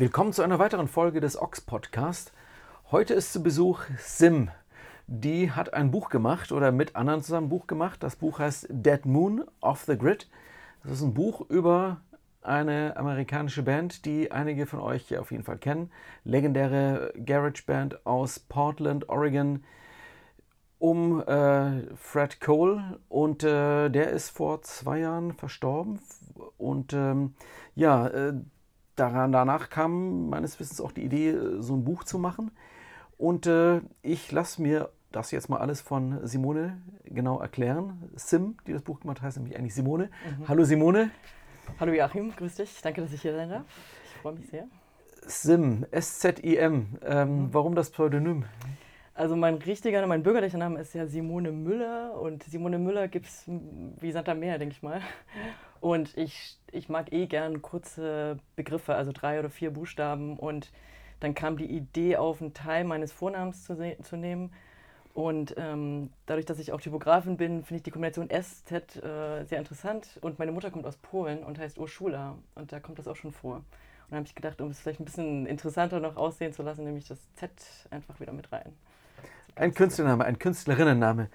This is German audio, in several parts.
Willkommen zu einer weiteren Folge des Ox Podcast. Heute ist zu Besuch Sim. Die hat ein Buch gemacht oder mit anderen zusammen ein Buch gemacht. Das Buch heißt Dead Moon Off the Grid. Das ist ein Buch über eine amerikanische Band, die einige von euch ja auf jeden Fall kennen. Legendäre Garage Band aus Portland, Oregon um äh, Fred Cole und äh, der ist vor zwei Jahren verstorben und ähm, ja, äh, daran, danach kam meines Wissens auch die Idee, so ein Buch zu machen und äh, ich lasse mir das jetzt mal alles von Simone genau erklären. Sim, die das Buch gemacht hat, heißt nämlich eigentlich Simone. Mhm. Hallo Simone. Hallo Joachim, grüß dich. Danke, dass ich hier sein darf. Ich freue mich sehr. Sim, S-Z-I-M. Ähm, mhm. Warum das Pseudonym? Also mein richtiger, mein bürgerlicher Name ist ja Simone Müller und Simone Müller gibt es wie Santa Meer, denke ich mal. Und ich, ich mag eh gern kurze Begriffe, also drei oder vier Buchstaben. Und dann kam die Idee auf, einen Teil meines Vornamens zu, zu nehmen und ähm, dadurch, dass ich auch Typografin bin, finde ich die Kombination SZ äh, sehr interessant. Und meine Mutter kommt aus Polen und heißt Urszula. Und da kommt das auch schon vor. Und dann habe ich gedacht, um es vielleicht ein bisschen interessanter noch aussehen zu lassen, nehme ich das Z einfach wieder mit rein. Ein Künstlername, ein Künstlerinnenname.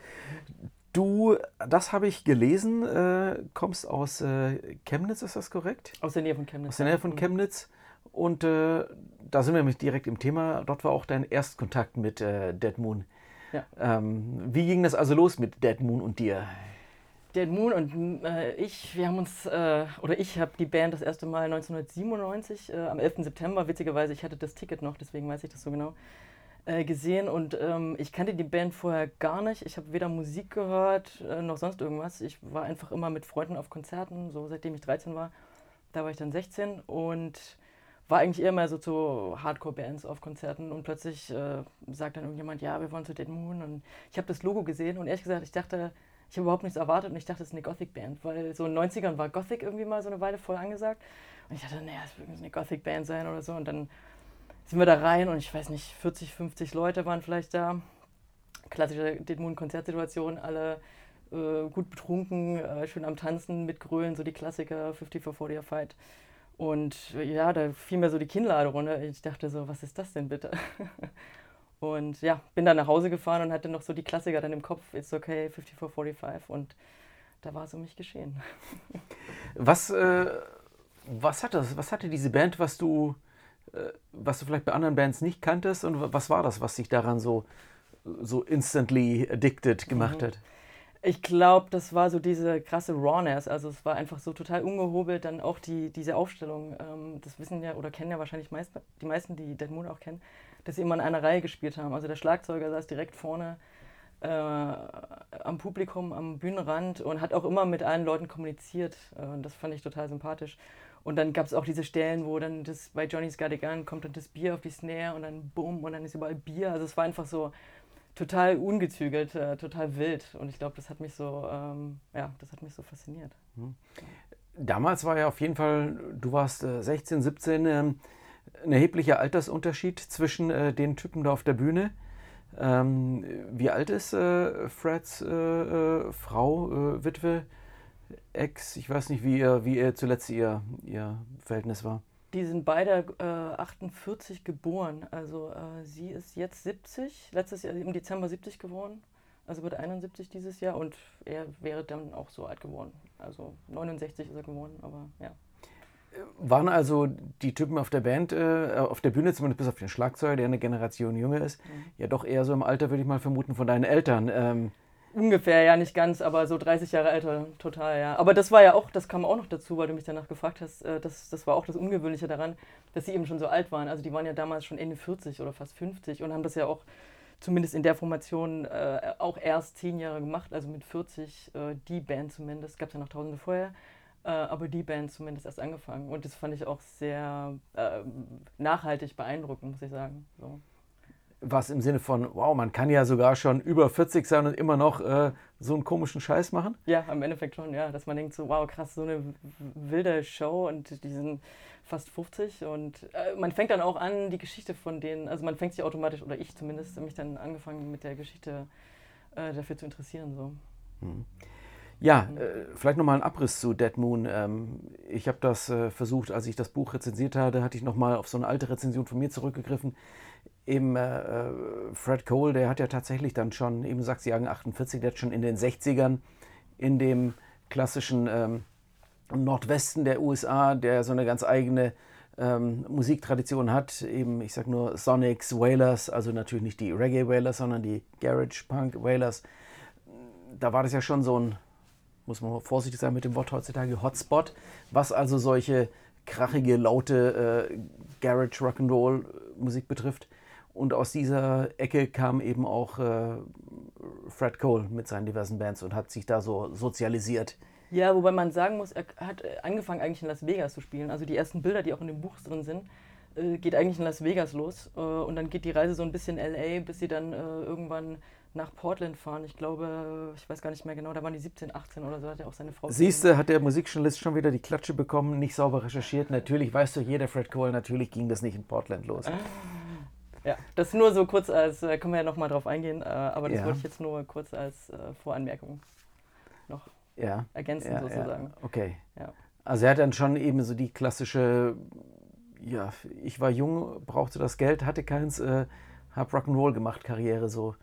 Du, das habe ich gelesen, äh, kommst aus äh, Chemnitz, ist das korrekt? Aus der Nähe von Chemnitz. Aus der Nähe von mhm. Chemnitz. Und äh, da sind wir nämlich direkt im Thema. Dort war auch dein Erstkontakt mit äh, Dead Moon. Ja. Ähm, wie ging das also los mit Dead Moon und dir? Dead Moon und äh, ich, wir haben uns, äh, oder ich habe die Band das erste Mal 1997, äh, am 11. September, witzigerweise, ich hatte das Ticket noch, deswegen weiß ich das so genau, äh, gesehen und ähm, ich kannte die Band vorher gar nicht. Ich habe weder Musik gehört äh, noch sonst irgendwas. Ich war einfach immer mit Freunden auf Konzerten, so seitdem ich 13 war. Da war ich dann 16 und war eigentlich eher mal so zu Hardcore-Bands auf Konzerten und plötzlich äh, sagt dann irgendjemand, ja, wir wollen zu Dead Moon und ich habe das Logo gesehen und ehrlich gesagt, ich dachte, ich habe überhaupt nichts erwartet und ich dachte, es ist eine Gothic-Band, weil so in den 90ern war Gothic irgendwie mal so eine Weile voll angesagt und ich dachte, naja, es wird eine Gothic-Band sein oder so und dann sind wir da rein und ich weiß nicht, 40, 50 Leute waren vielleicht da. Klassische Dead Moon-Konzertsituation, alle äh, gut betrunken, äh, schön am Tanzen, mit Grölen, so die Klassiker, 50 for 40 Fight. Und ja, da fiel mir so die Kinnlade runter. Ich dachte so, was ist das denn bitte? und ja, bin dann nach Hause gefahren und hatte noch so die Klassiker dann im Kopf, It's okay, 5445 und da war es um mich geschehen. was, äh, was, hat das, was hatte diese Band, was du, äh, was du vielleicht bei anderen Bands nicht kanntest und was war das, was dich daran so, so instantly addicted gemacht mhm. hat? Ich glaube, das war so diese krasse Rawness. Also es war einfach so total ungehobelt. Dann auch die, diese Aufstellung. Ähm, das wissen ja oder kennen ja wahrscheinlich meist, die meisten, die Dead Moon auch kennen, dass sie immer in einer Reihe gespielt haben. Also der Schlagzeuger saß direkt vorne äh, am Publikum, am Bühnenrand und hat auch immer mit allen Leuten kommuniziert. Äh, das fand ich total sympathisch. Und dann gab es auch diese Stellen, wo dann das bei Johnny's Gun kommt dann das Bier auf die Snare und dann bumm und dann ist überall Bier. Also es war einfach so total ungezügelt, äh, total wild. Und ich glaube, das hat mich so, ähm, ja, das hat mich so fasziniert. Hm. Damals war ja auf jeden Fall, du warst äh, 16, 17, ähm, ein erheblicher Altersunterschied zwischen äh, den Typen da auf der Bühne. Ähm, wie alt ist äh, Freds äh, äh, Frau, Witwe, Ex? Ich weiß nicht, wie ihr, wie ihr zuletzt ihr, ihr Verhältnis war. Die sind beide äh, 48 geboren. Also äh, sie ist jetzt 70, letztes Jahr im Dezember 70 geworden. Also wird 71 dieses Jahr und er wäre dann auch so alt geworden. Also 69 ist er geworden, aber ja. Waren also die Typen auf der Band, äh, auf der Bühne, zumindest bis auf den Schlagzeuger, der eine Generation jünger ist, mhm. ja doch eher so im Alter, würde ich mal vermuten, von deinen Eltern. Ähm, Ungefähr, ja, nicht ganz, aber so 30 Jahre älter, total, ja. Aber das war ja auch, das kam auch noch dazu, weil du mich danach gefragt hast, äh, das, das war auch das Ungewöhnliche daran, dass sie eben schon so alt waren. Also die waren ja damals schon Ende 40 oder fast 50 und haben das ja auch zumindest in der Formation äh, auch erst zehn Jahre gemacht, also mit 40 äh, die Band zumindest, gab es ja noch tausende vorher. Äh, aber die Band zumindest erst angefangen. Und das fand ich auch sehr äh, nachhaltig beeindruckend, muss ich sagen. So. Was im Sinne von, wow, man kann ja sogar schon über 40 sein und immer noch äh, so einen komischen Scheiß machen? Ja, im Endeffekt schon, ja. Dass man denkt so, wow, krass, so eine wilde Show und die sind fast 50 und äh, man fängt dann auch an, die Geschichte von denen, also man fängt sich automatisch, oder ich zumindest, mich dann angefangen mit der Geschichte äh, dafür zu interessieren. So. Hm. Ja, äh, vielleicht nochmal ein Abriss zu Dead Moon. Ähm, ich habe das äh, versucht, als ich das Buch rezensiert hatte, hatte ich nochmal auf so eine alte Rezension von mir zurückgegriffen. Eben äh, äh, Fred Cole, der hat ja tatsächlich dann schon, eben sagt Jagen 48, der hat schon in den 60ern in dem klassischen ähm, Nordwesten der USA, der so eine ganz eigene ähm, Musiktradition hat, eben, ich sag nur Sonics, Wailers, also natürlich nicht die Reggae Wailers, sondern die Garage Punk Wailers. Da war das ja schon so ein, muss man vorsichtig sein mit dem Wort heutzutage, Hotspot, was also solche krachige, laute äh, Garage Rock'n'Roll Musik betrifft. Und aus dieser Ecke kam eben auch äh, Fred Cole mit seinen diversen Bands und hat sich da so sozialisiert. Ja, wobei man sagen muss, er hat äh, angefangen eigentlich in Las Vegas zu spielen. Also die ersten Bilder, die auch in dem Buch drin sind, äh, geht eigentlich in Las Vegas los. Äh, und dann geht die Reise so ein bisschen LA, bis sie dann irgendwann nach Portland fahren. Ich glaube, ich weiß gar nicht mehr genau, da waren die 17, 18 oder so, hat er auch seine Frau. Siehst du, hat der Musikjournalist schon wieder die Klatsche bekommen, nicht sauber recherchiert. Natürlich, weißt du, jeder Fred Cole, natürlich ging das nicht in Portland los. Ja, das nur so kurz als, können wir ja nochmal drauf eingehen, aber das ja. wollte ich jetzt nur kurz als Voranmerkung noch ja. ergänzen sozusagen. Ja. Okay. Ja. Also er hat dann schon eben so die klassische, ja, ich war jung, brauchte das Geld, hatte keins, äh, hab Rock'n'Roll gemacht, Karriere so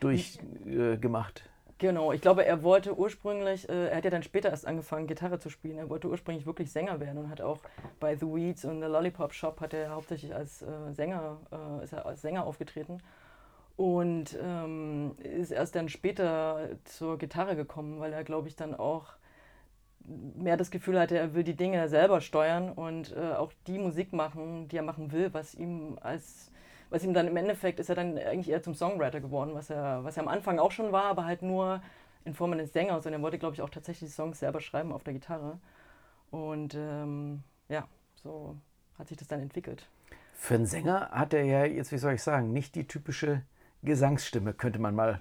durchgemacht. Genau, ich glaube, er wollte ursprünglich, äh, er hat ja dann später erst angefangen, Gitarre zu spielen. Er wollte ursprünglich wirklich Sänger werden und hat auch bei The Weeds und The Lollipop Shop hat er hauptsächlich als äh, Sänger, äh, ist er als Sänger aufgetreten und ähm, ist erst dann später zur Gitarre gekommen, weil er, glaube ich, dann auch mehr das Gefühl hatte, er will die Dinge selber steuern und äh, auch die Musik machen, die er machen will, was ihm als was ihm dann im Endeffekt ist er dann eigentlich eher zum Songwriter geworden, was er, was er am Anfang auch schon war, aber halt nur in Form eines Sängers und er wollte, glaube ich, auch tatsächlich die Songs selber schreiben auf der Gitarre. Und ähm, ja, so hat sich das dann entwickelt. Für einen Sänger hat er ja jetzt, wie soll ich sagen, nicht die typische Gesangsstimme, könnte man mal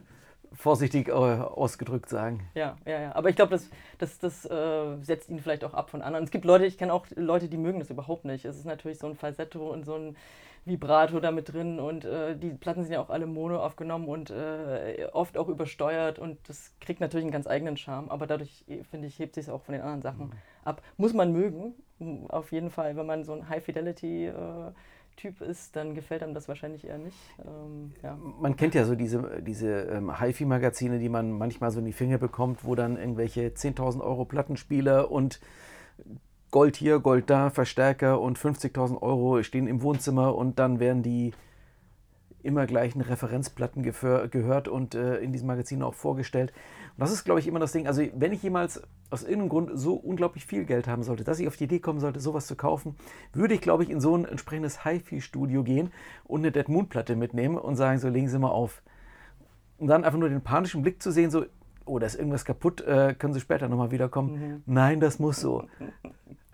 vorsichtig äh, ausgedrückt sagen. Ja, ja, ja. Aber ich glaube, das, das, das äh, setzt ihn vielleicht auch ab von anderen. Es gibt Leute, ich kenne auch Leute, die mögen das überhaupt nicht. Es ist natürlich so ein Falsetto und so ein Vibrato da mit drin und äh, die Platten sind ja auch alle mono aufgenommen und äh, oft auch übersteuert und das kriegt natürlich einen ganz eigenen Charme, aber dadurch, finde ich, hebt sich es auch von den anderen Sachen mhm. ab. Muss man mögen, auf jeden Fall, wenn man so ein High-Fidelity äh, Typ ist, dann gefällt einem das wahrscheinlich eher nicht. Ähm, ja. Man kennt ja so diese, diese ähm, HiFi-Magazine, die man manchmal so in die Finger bekommt, wo dann irgendwelche 10.000 Euro Plattenspieler und Gold hier, Gold da, Verstärker und 50.000 Euro stehen im Wohnzimmer und dann werden die immer gleichen Referenzplatten gehört und äh, in diesem Magazin auch vorgestellt. Und das ist, glaube ich, immer das Ding. Also, wenn ich jemals aus irgendeinem Grund so unglaublich viel Geld haben sollte, dass ich auf die Idee kommen sollte, sowas zu kaufen, würde ich, glaube ich, in so ein entsprechendes HiFi-Studio gehen und eine Dead Moon-Platte mitnehmen und sagen, so legen Sie mal auf. Und dann einfach nur den panischen Blick zu sehen, so, oh, da ist irgendwas kaputt, äh, können Sie später nochmal wiederkommen. Mhm. Nein, das muss so.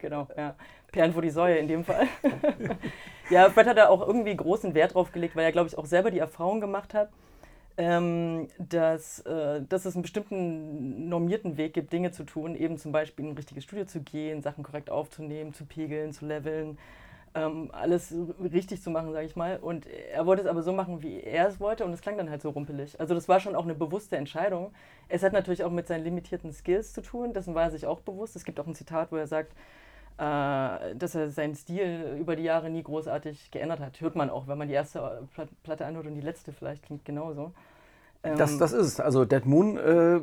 Genau, ja. Perlen vor die Säue in dem Fall. ja, Fred hat da auch irgendwie großen Wert drauf gelegt, weil er, glaube ich, auch selber die Erfahrung gemacht hat, ähm, dass, äh, dass es einen bestimmten normierten Weg gibt, Dinge zu tun, eben zum Beispiel in ein richtiges Studio zu gehen, Sachen korrekt aufzunehmen, zu pegeln, zu leveln, ähm, alles richtig zu machen, sage ich mal. Und er wollte es aber so machen, wie er es wollte und es klang dann halt so rumpelig. Also das war schon auch eine bewusste Entscheidung. Es hat natürlich auch mit seinen limitierten Skills zu tun, dessen war er sich auch bewusst. Es gibt auch ein Zitat, wo er sagt, dass er seinen Stil über die Jahre nie großartig geändert hat. Hört man auch, wenn man die erste Platte anhört und die letzte vielleicht klingt genauso. Ähm das, das ist es. Also Dead Moon, äh,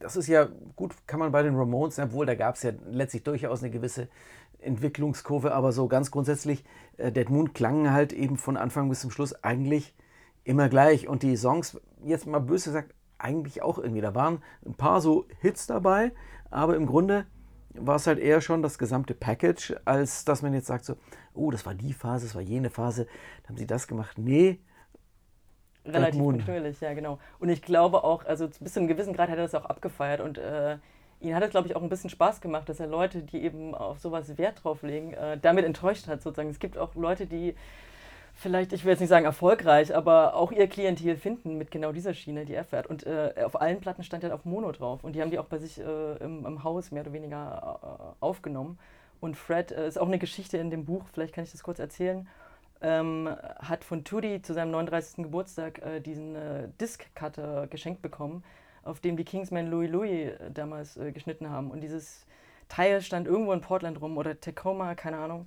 das ist ja gut, kann man bei den Ramones, obwohl da gab es ja letztlich durchaus eine gewisse Entwicklungskurve, aber so ganz grundsätzlich, äh, Dead Moon klangen halt eben von Anfang bis zum Schluss eigentlich immer gleich. Und die Songs, jetzt mal böse gesagt, eigentlich auch irgendwie. Da waren ein paar so Hits dabei, aber im Grunde war es halt eher schon das gesamte Package, als dass man jetzt sagt so, oh, das war die Phase, das war jene Phase, dann haben sie das gemacht. Nee. Relativ natürlich, ja genau. Und ich glaube auch, also bis zu einem gewissen Grad hat er das auch abgefeiert und äh, ihn hat es, glaube ich, auch ein bisschen Spaß gemacht, dass er Leute, die eben auf sowas Wert drauf legen, äh, damit enttäuscht hat sozusagen. Es gibt auch Leute, die vielleicht, ich will jetzt nicht sagen erfolgreich, aber auch ihr Klientel finden mit genau dieser Schiene, die er fährt. Und äh, auf allen Platten stand er auf Mono drauf. Und die haben die auch bei sich äh, im, im, Haus mehr oder weniger äh, aufgenommen. Und Fred äh, ist auch eine Geschichte in dem Buch, vielleicht kann ich das kurz erzählen. Ähm, hat von Tudi zu seinem 39. Geburtstag äh, diesen äh, Disc-Cutter geschenkt bekommen, auf dem die Kingsmen Louis Louis damals geschnitten haben. Und dieses Teil stand irgendwo in Portland rum oder Tacoma, keine Ahnung.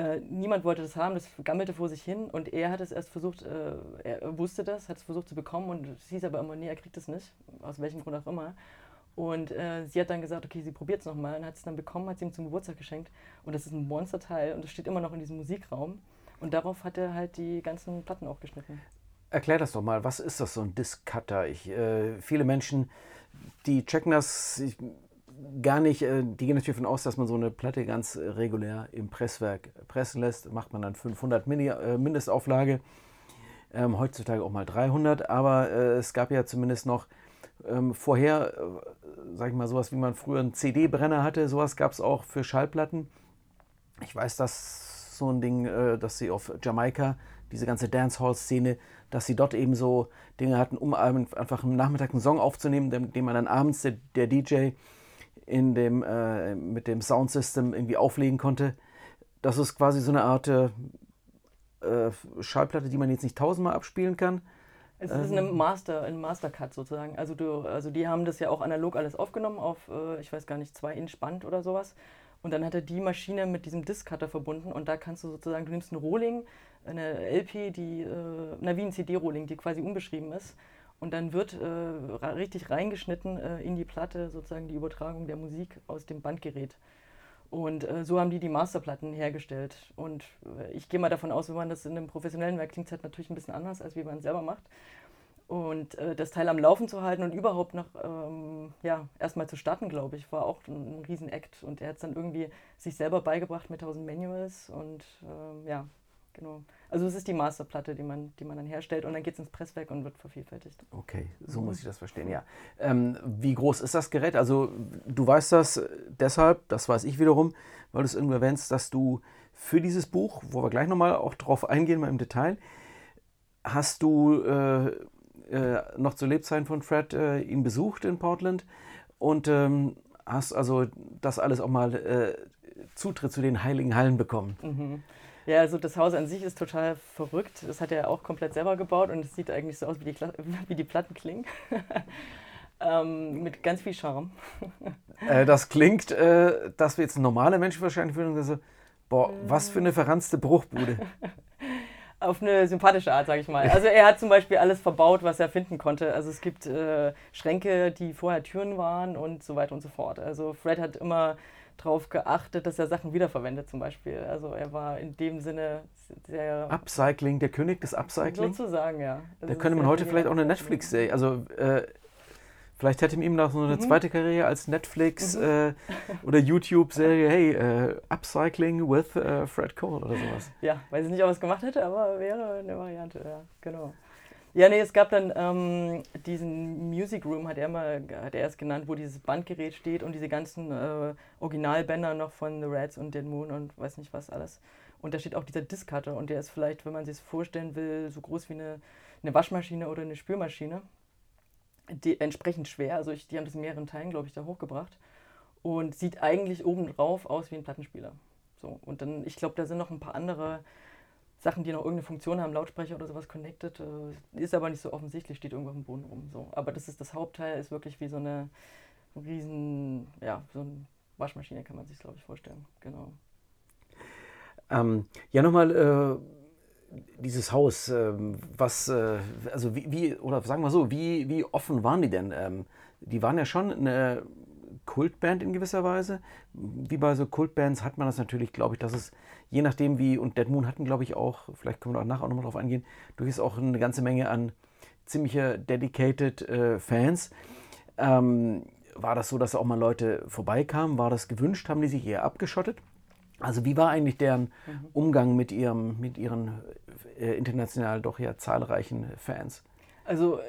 Äh, niemand wollte das haben, das gammelte vor sich hin und er hat es erst versucht, äh, er wusste das, hat es versucht zu bekommen und es hieß aber immer, nee, er kriegt es nicht, aus welchem Grund auch immer. Und äh, sie hat dann gesagt, okay, sie probiert es nochmal und hat es dann bekommen, hat sie ihm zum Geburtstag geschenkt. Und das ist ein Monsterteil und das steht immer noch in diesem Musikraum. Und darauf hat er halt die ganzen Platten auch geschnitten. Erklär das doch mal, was ist das so ein Disc-Cutter? äh, viele Menschen, die checken das, ich, gar nicht, äh, die gehen natürlich davon aus, dass man so eine Platte ganz äh, regulär im Presswerk pressen lässt. Macht man dann 500 Mini, äh, Mindestauflage, ähm, heutzutage auch mal 300, aber äh, es gab ja zumindest noch ähm, vorher, äh, sag ich mal, sowas wie man früher einen CD-Brenner hatte, sowas gab es auch für Schallplatten. Ich weiß, dass so ein Ding, äh, dass sie auf Jamaika, diese ganze Dancehall-Szene, dass sie dort eben so Dinge hatten, um einfach am Nachmittag einen Song aufzunehmen, den, den man dann abends der, der DJ in dem, äh, mit dem Soundsystem irgendwie auflegen konnte. Das ist quasi so eine Art äh, äh, Schallplatte, die man jetzt nicht tausendmal abspielen kann. Es ist eine. Master, ein Mastercut sozusagen. Also, du, also die haben das ja auch analog alles aufgenommen auf, äh, ich weiß gar nicht, 2 Inch Band oder sowas. Und dann hat er die Maschine mit diesem Disc-Cutter verbunden und da kannst du sozusagen, du nimmst ein Rohling, eine LP, die, äh, na wie ein CD-Rohling, die quasi unbeschrieben ist und dann wird äh, richtig reingeschnitten äh, in die Platte sozusagen die Übertragung der Musik aus dem Bandgerät. Und äh, so haben die die Masterplatten hergestellt. Und äh, ich gehe mal davon aus, wenn man das in einem professionellen Werk klingt, halt natürlich ein bisschen anders, als wie man es selber macht. Und äh, das Teil am Laufen zu halten und überhaupt noch ähm, ja, erstmal zu starten, glaube ich, war auch ein, ein Riesen-Act. Und er hat es dann irgendwie sich selber beigebracht mit 1000 Manuals und ähm, ja, Genau. Also es ist die Masterplatte, die man, die man dann herstellt und dann geht es ins Presswerk und wird vervielfältigt. Okay, so mhm. muss ich das verstehen, ja. Ähm, wie groß ist das Gerät? Also du weißt das deshalb, das weiß ich wiederum, weil du es irgendwo erwähnst, dass du für dieses Buch, wo wir gleich nochmal auch drauf eingehen, mal im Detail, hast du äh, äh, noch zu Lebzeiten von Fred äh, ihn besucht in Portland und ähm, hast also das alles auch mal äh, Zutritt zu den heiligen Hallen bekommen. Mhm. Ja, also das Haus an sich ist total verrückt. Das hat er auch komplett selber gebaut und es sieht eigentlich so aus, wie die, Kla wie die Platten klingen. ähm, mit ganz viel Charme. äh, das klingt, äh, dass wir jetzt normale Menschen wahrscheinlich würden und so, boah, was für eine verranzte Bruchbude. Auf eine sympathische Art, sage ich mal. Also er hat zum Beispiel alles verbaut, was er finden konnte. Also es gibt äh, Schränke, die vorher Türen waren und so weiter und so fort. Also Fred hat immer darauf geachtet, dass er Sachen wiederverwendet zum Beispiel. Also er war in dem Sinne sehr... Upcycling, der König des Upcycling? Sozusagen, ja. Das da könnte man heute vielleicht auch eine Netflix-Serie, also äh, vielleicht hätte ihm noch so eine mhm. zweite Karriere als Netflix mhm. äh, oder YouTube-Serie, hey, äh, Upcycling with äh, Fred Cole oder sowas. Ja, weiß ich nicht, ob er es gemacht hätte, aber wäre eine Variante, ja, genau. Ja, nee, es gab dann ähm, diesen Music Room, hat er mal, hat er es genannt, wo dieses Bandgerät steht und diese ganzen äh, Originalbänder noch von The Reds und Dead Moon und weiß nicht was alles. Und da steht auch dieser Diskcutter und der ist vielleicht, wenn man sich es vorstellen will, so groß wie eine, eine Waschmaschine oder eine Spülmaschine. Die, entsprechend schwer, also ich, die haben das in mehreren Teilen, glaube ich, da hochgebracht. Und sieht eigentlich obendrauf aus wie ein Plattenspieler. So, und dann, ich glaube, da sind noch ein paar andere Sachen, die noch irgendeine Funktion haben, Lautsprecher oder sowas connected, äh, ist aber nicht so offensichtlich, steht irgendwo auf dem Boden rum. So. Aber das ist das Hauptteil, ist wirklich wie so eine riesen, ja, so eine Waschmaschine kann man sich, glaube ich, vorstellen. Genau. Ähm, ja, nochmal äh, dieses Haus, äh, was, also wie, wie, oder sagen wir so, wie, wie offen waren die denn? Ähm, die waren ja schon eine Kultband in gewisser Weise. Wie bei so Kultbands hat man das natürlich, glaube ich, dass es je nachdem wie, und Dead Moon hatten, glaube ich, auch, vielleicht können wir auch nachher auch nochmal drauf eingehen, durchaus auch eine ganze Menge an ziemliche dedicated äh, Fans. Ähm, war das so, dass auch mal Leute vorbeikamen? War das gewünscht? Haben die sich eher abgeschottet? Also wie war eigentlich deren mhm. Umgang mit, ihrem, mit ihren äh, international doch ja zahlreichen Fans? Also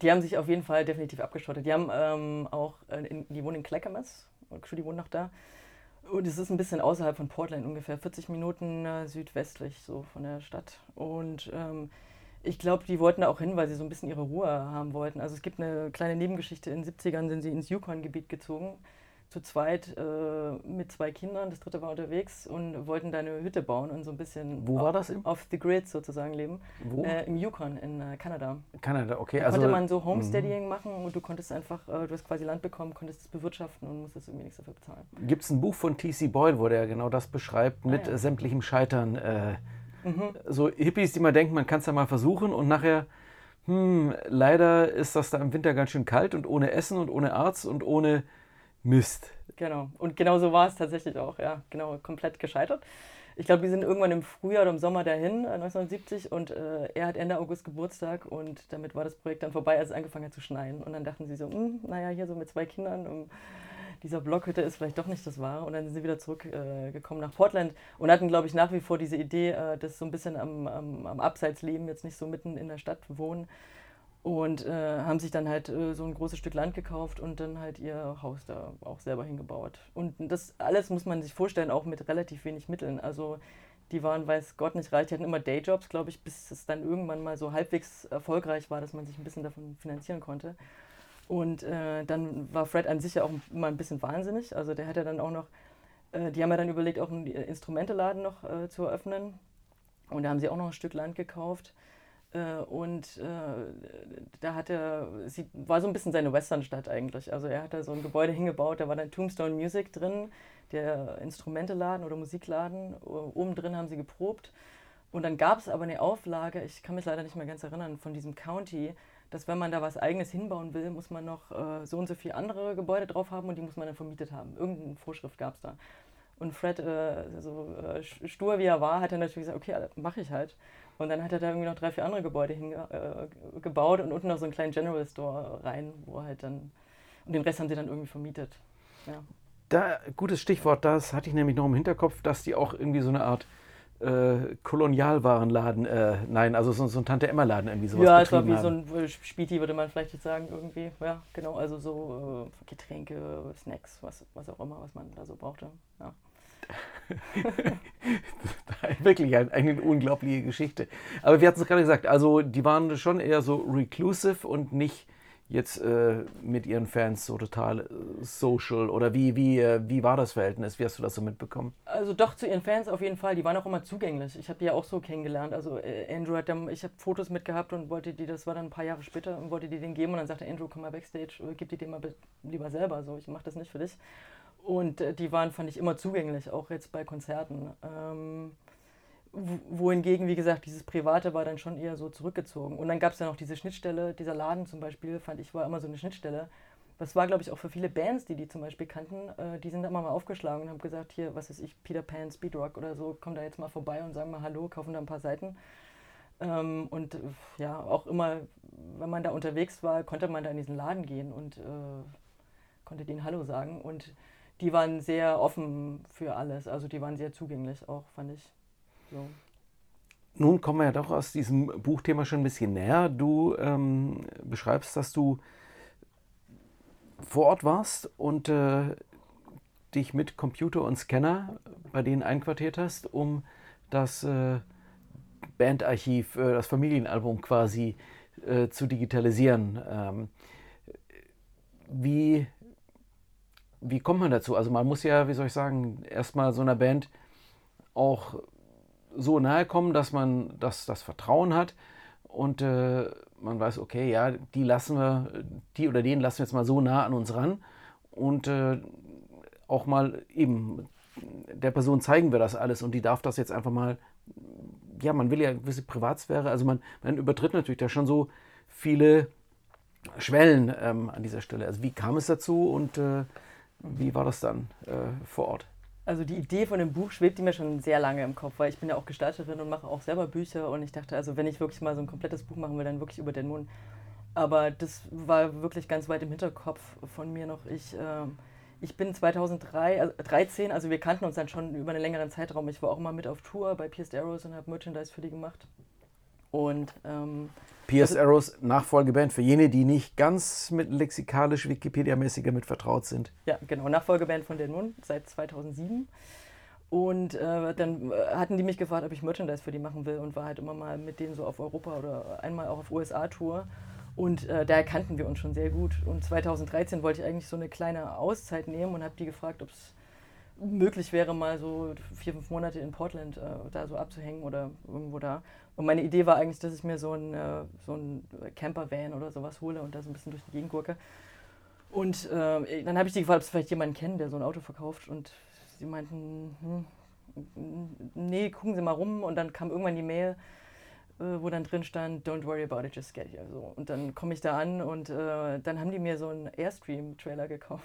die haben sich auf jeden Fall definitiv abgeschottet. Die haben ähm, auch, äh, in, die wohnen in Clackamas, die wohnen noch da. Und es ist ein bisschen außerhalb von Portland, ungefähr 40 Minuten äh, südwestlich so von der Stadt. Und ähm, ich glaube, die wollten da auch hin, weil sie so ein bisschen ihre Ruhe haben wollten. Also es gibt eine kleine Nebengeschichte. In den 70ern sind sie ins Yukon-Gebiet gezogen zu zweit äh, mit zwei Kindern, das dritte war unterwegs und wollten da eine Hütte bauen und so ein bisschen Wo war das im? auf the grid sozusagen leben. Wo? Äh, Im Yukon in äh, Kanada. Kanada, okay. Da also, konnte man so Homesteading machen und du konntest einfach, äh, du hast quasi Land bekommen, konntest es bewirtschaften und musstest irgendwie nichts dafür bezahlen. Gibt es ein Buch von T.C. Boyle, wo der genau das beschreibt, mit Ah, ja. sämtlichem Scheitern. Äh, Mhm. so Hippies, die mal denken, man kann es ja mal versuchen und nachher, hm, leider ist das da im Winter ganz schön kalt und ohne Essen und ohne Arzt und ohne Mist. Genau. Und genau so war es tatsächlich auch, ja. Genau, komplett gescheitert. Ich glaube, wir sind irgendwann im Frühjahr oder im Sommer dahin, äh, 1970, und äh, er hat Ende August Geburtstag und damit war das Projekt dann vorbei, als es angefangen hat zu schneien. Und dann dachten sie so, hm, naja, hier so mit zwei Kindern, um, dieser Blockhütte ist vielleicht doch nicht das Wahre. Und dann sind sie wieder zurückgekommen äh, nach Portland und hatten, glaube ich, nach wie vor diese Idee, äh, das so ein bisschen am, am, am Abseits jetzt nicht so mitten in der Stadt wohnen. Und äh, haben sich dann halt äh, so ein großes Stück Land gekauft und dann halt ihr Haus da auch selber hingebaut. Und das alles muss man sich vorstellen, auch mit relativ wenig Mitteln. Also die waren, weiß Gott, nicht reich. Die hatten immer Dayjobs, glaube ich, bis es dann irgendwann mal so halbwegs erfolgreich war, dass man sich ein bisschen davon finanzieren konnte. Und äh, dann war Fred an sich ja auch immer ein bisschen wahnsinnig. Also der hat ja dann auch noch, äh, die haben ja dann überlegt, auch einen Instrumenteladen noch äh, zu eröffnen. Und da haben sie auch noch ein Stück Land gekauft. Äh, und äh, da hat er, sie war so ein bisschen seine Westernstadt eigentlich. Also er hat da so ein Gebäude hingebaut, da war dann Tombstone Music drin, der Instrumenteladen oder Musikladen. Oben drin haben sie geprobt. Und dann gab es aber eine Auflage, ich kann mich leider nicht mehr ganz erinnern, von diesem County, dass wenn man da was Eigenes hinbauen will, muss man noch äh, so und so viele andere Gebäude drauf haben und die muss man dann vermietet haben. Irgendeine Vorschrift gab es da. Und Fred, äh, so äh, stur wie er war, hat dann natürlich gesagt, okay, mache ich halt. Und dann hat er da irgendwie noch drei, vier andere Gebäude hingebaut und unten noch so einen kleinen General Store rein, wo halt dann. Und den Rest haben sie dann irgendwie vermietet. Ja. Da, gutes Stichwort, das hatte ich nämlich noch im Hinterkopf, dass die auch irgendwie so eine Art äh, Kolonialwarenladen, äh, nein, also so, so ein Tante-Emma-Laden irgendwie sowas Ja, es war wie betrieben so ein äh, Spiti, würde man vielleicht jetzt sagen, irgendwie. Ja, genau, also so äh, Getränke, Snacks, was, was auch immer, was man da so brauchte. Ja. Wirklich eine, eine unglaubliche Geschichte. Aber wir hatten es gerade gesagt, also die waren schon eher so reclusive und nicht jetzt äh, mit ihren Fans so total äh, social. Oder wie, wie, äh, wie war das Verhältnis? Wie hast du das so mitbekommen? Also doch zu ihren Fans auf jeden Fall. Die waren auch immer zugänglich. Ich habe die ja auch so kennengelernt. Also äh, Andrew hat dann, ich habe Fotos mitgehabt und wollte die, das war dann ein paar Jahre später, und wollte die den geben und dann sagte Andrew, komm mal backstage, äh, gib die dir mal be- lieber selber. So, ich mache das nicht für dich. Und äh, die waren, fand ich, immer zugänglich, auch jetzt bei Konzerten. Ähm, wo- wohingegen, wie gesagt, dieses Private war dann schon eher so zurückgezogen. Und dann gab es ja noch diese Schnittstelle, dieser Laden zum Beispiel, fand ich, war immer so eine Schnittstelle. Das war, glaube ich, auch für viele Bands, die die zum Beispiel kannten, äh, die sind da immer mal aufgeschlagen und haben gesagt, hier, was weiß ich, Peter Pan, Speedrock oder so, komm da jetzt mal vorbei und sagen mal Hallo, kaufen da ein paar Seiten. Ähm, und äh, ja, auch immer, wenn man da unterwegs war, konnte man da in diesen Laden gehen und äh, konnte denen Hallo sagen. Und die waren sehr offen für alles, also die waren sehr zugänglich auch, fand ich. So. Nun kommen wir ja doch aus diesem Buchthema schon ein bisschen näher. Du ähm, beschreibst, dass du vor Ort warst und äh, dich mit Computer und Scanner bei denen einquartiert hast, um das äh, Bandarchiv, äh, das Familienalbum quasi äh, zu digitalisieren. Ähm, wie, wie kommt man dazu? Also man muss ja, wie soll ich sagen, erstmal so einer Band auch so nahe kommen, dass man das, das Vertrauen hat und äh, man weiß, okay, ja, die lassen wir, die oder den lassen wir jetzt mal so nah an uns ran und äh, auch mal eben der Person zeigen wir das alles und die darf das jetzt einfach mal, ja, man will ja eine gewisse Privatsphäre, also man, man übertritt natürlich da schon so viele Schwellen ähm, an dieser Stelle. Also wie kam es dazu und äh, wie war das dann äh, vor Ort? Also die Idee von dem Buch schwebte mir schon sehr lange im Kopf, weil ich bin ja auch Gestalterin und mache auch selber Bücher und ich dachte, also wenn ich wirklich mal so ein komplettes Buch machen will, dann wirklich über den Mond. Aber das war wirklich ganz weit im Hinterkopf von mir noch. Ich, äh, ich bin 2003, also 13, also wir kannten uns dann schon über einen längeren Zeitraum. Ich war auch immer mit auf Tour bei Pierced Arrows und habe Merchandise für die gemacht. Und ähm, Pierce also, Arrows Nachfolgeband für jene, die nicht ganz mit lexikalisch Wikipedia-mäßiger mit vertraut sind. Ja, genau, Nachfolgeband von Dead Moon seit 2007. Und äh, dann äh, hatten die mich gefragt, ob ich Merchandise für die machen will und war halt immer mal mit denen so auf Europa oder einmal auch auf USA-Tour. Und äh, daher kannten wir uns schon sehr gut. Und 2013 wollte ich eigentlich so eine kleine Auszeit nehmen und habe die gefragt, ob es möglich wäre, mal so vier, fünf Monate in Portland äh, da so abzuhängen oder irgendwo da. Und meine Idee war eigentlich, dass ich mir so ein, äh, so ein Camper-Van oder sowas hole und da so ein bisschen durch die Gegend gurke. Und äh, dann habe ich die gefragt, ob sie vielleicht jemanden kennen, der so ein Auto verkauft. Und sie meinten, hm, nee, gucken Sie mal rum. Und dann kam irgendwann die Mail, äh, wo dann drin stand, don't worry about it, just get here. So. Und dann komme ich da an und äh, dann haben die mir so einen Airstream-Trailer gekauft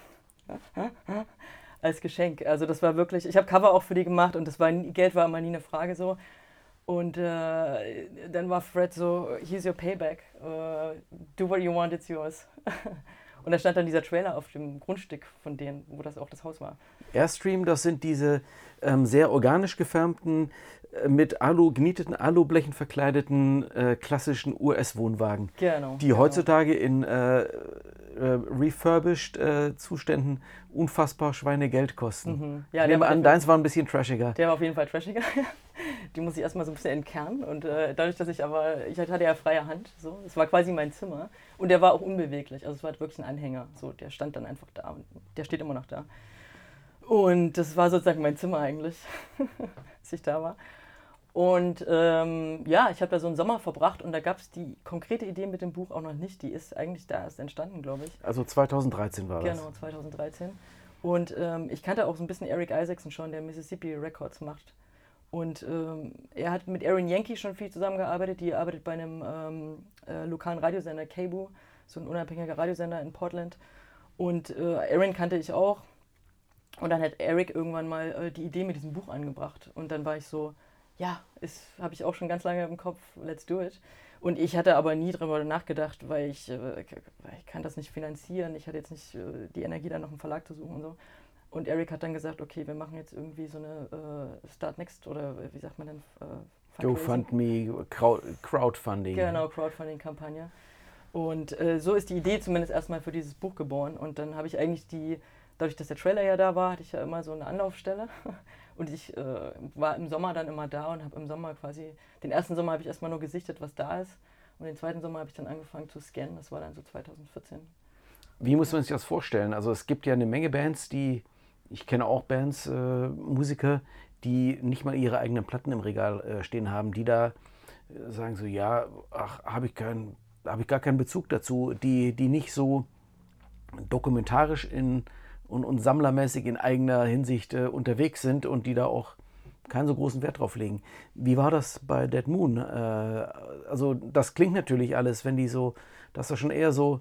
als Geschenk. Also das war wirklich, ich habe Cover auch für die gemacht und das war Geld war immer nie eine Frage so. Und äh, dann war Fred so, here's your payback, uh, do what you want, it's yours. und da stand dann dieser Trailer auf dem Grundstück von denen, wo das auch das Haus war. Airstream, das sind diese ähm, sehr organisch gefärbten, äh, mit Alu, genieteten Alublechen verkleideten äh, klassischen US-Wohnwagen, genau, die genau. heutzutage in äh, äh, refurbished äh, Zuständen unfassbar Schweinegeld kosten. Mhm. Ja, ich nehme an, deins war ein bisschen trashiger. Der war auf jeden Fall trashiger. Die muss ich erstmal so ein bisschen entkernen. Und äh, dadurch, dass ich aber, ich hatte ja freie Hand, so, es war quasi mein Zimmer. Und der war auch unbeweglich. Also es war wirklich ein Anhänger. So, der stand dann einfach da und der steht immer noch da. Und das war sozusagen mein Zimmer eigentlich, als ich da war. Und ähm, ja, ich habe da so einen Sommer verbracht und da gab es die konkrete Idee mit dem Buch auch noch nicht. Die ist eigentlich da erst entstanden, glaube ich. Also 2013 war das. Genau, 2013. Und ähm, ich kannte auch so ein bisschen Eric Isaacson schon, der Mississippi Records macht. Und ähm, er hat mit Aaron Yankee schon viel zusammengearbeitet. Die arbeitet bei einem ähm, äh, lokalen Radiosender, KBOO, so ein unabhängiger Radiosender in Portland. Und äh, Aaron kannte ich auch. Und dann hat Eric irgendwann mal äh, die Idee mit diesem Buch angebracht. Und dann war ich so, ja, habe ich auch schon ganz lange im Kopf, let's do it. Und ich hatte aber nie darüber nachgedacht, weil ich, äh, ich kann das nicht finanzieren. Ich hatte jetzt nicht äh, die Energie, dann noch einen Verlag zu suchen und so. Und Eric hat dann gesagt, okay, wir machen jetzt irgendwie so eine äh, Start Next oder wie sagt man denn? Äh, GoFundMe, Crowdfunding. Genau, Crowdfunding-Kampagne. Und äh, so ist die Idee zumindest erstmal für dieses Buch geboren. Und dann habe ich eigentlich die, dadurch, dass der Trailer ja da war, hatte ich ja immer so eine Anlaufstelle. Und ich äh, war im Sommer dann immer da und habe im Sommer quasi, den ersten Sommer habe ich erstmal nur gesichtet, was da ist. Und den zweiten Sommer habe ich dann angefangen zu scannen. Das war dann so 2014. Wie muss man sich das vorstellen? Also es gibt ja eine Menge Bands, die, ich kenne auch Bands, äh, Musiker, die nicht mal ihre eigenen Platten im Regal äh, stehen haben, die da äh, sagen so, ja, ach, habe ich, hab ich gar keinen Bezug dazu, die, die nicht so dokumentarisch in und, und sammlermäßig in eigener Hinsicht äh, unterwegs sind und die da auch keinen so großen Wert drauf legen. Wie war das bei Dead Moon? Äh, also das klingt natürlich alles, wenn die so, dass das schon eher so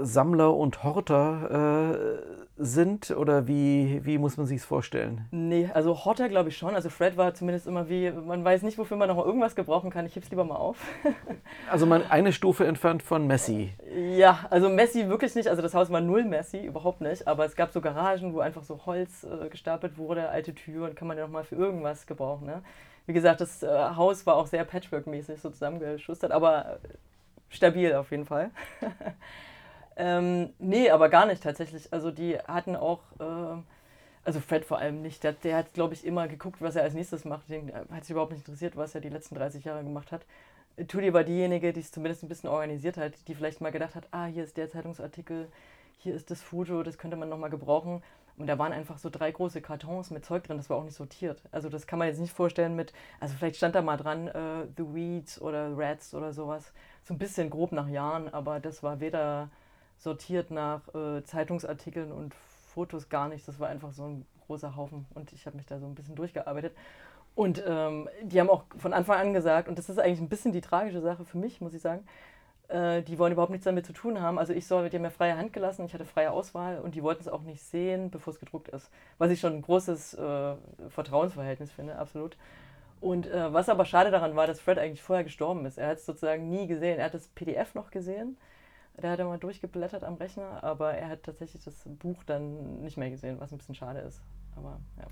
Sammler und Horter äh, sind oder wie, wie muss man sich es vorstellen? Nee, also Horter glaube ich schon. Also Fred war zumindest immer wie, man weiß nicht, wofür man noch irgendwas gebrauchen kann. Ich heb's lieber mal auf. also man eine Stufe entfernt von Messi. Ja, also Messi wirklich nicht. Also das Haus war null Messi, überhaupt nicht. Aber es gab so Garagen, wo einfach so Holz äh, gestapelt wurde, alte Türen, kann man ja noch mal für irgendwas gebrauchen. Ne? Wie gesagt, das äh, Haus war auch sehr Patchwork-mäßig so zusammengeschustert, aber stabil auf jeden Fall. Ähm, nee, aber gar nicht tatsächlich. Also die hatten auch, äh, also Fred vor allem nicht. Der, der hat, glaube ich, immer geguckt, was er als nächstes macht. Den hat sich überhaupt nicht interessiert, was er die letzten 30 Jahre gemacht hat. Tudi war diejenige, die es zumindest ein bisschen organisiert hat, die vielleicht mal gedacht hat, ah, hier ist der Zeitungsartikel, hier ist das Foto, das könnte man nochmal gebrauchen. Und da waren einfach so drei große Kartons mit Zeug drin, das war auch nicht sortiert. Also das kann man jetzt nicht vorstellen mit, also vielleicht stand da mal dran äh, The Weeds oder Rats oder sowas. So ein bisschen grob nach Jahren, aber das war weder sortiert nach äh, Zeitungsartikeln und Fotos gar nicht. Das war einfach so ein großer Haufen und ich habe mich da so ein bisschen durchgearbeitet. Und ähm, die haben auch von Anfang an gesagt, und das ist eigentlich ein bisschen die tragische Sache für mich, muss ich sagen, äh, die wollen überhaupt nichts damit zu tun haben. Also ich soll, die haben mir freie Hand gelassen, ich hatte freie Auswahl und die wollten es auch nicht sehen, bevor es gedruckt ist. Was ich schon ein großes äh, Vertrauensverhältnis finde, absolut. Und äh, was aber schade daran war, dass Fred eigentlich vorher gestorben ist. Er hat es sozusagen nie gesehen. Er hat das PDF noch gesehen der hat immer durchgeblättert am Rechner, aber er hat tatsächlich das Buch dann nicht mehr gesehen, was ein bisschen schade ist. Aber ja.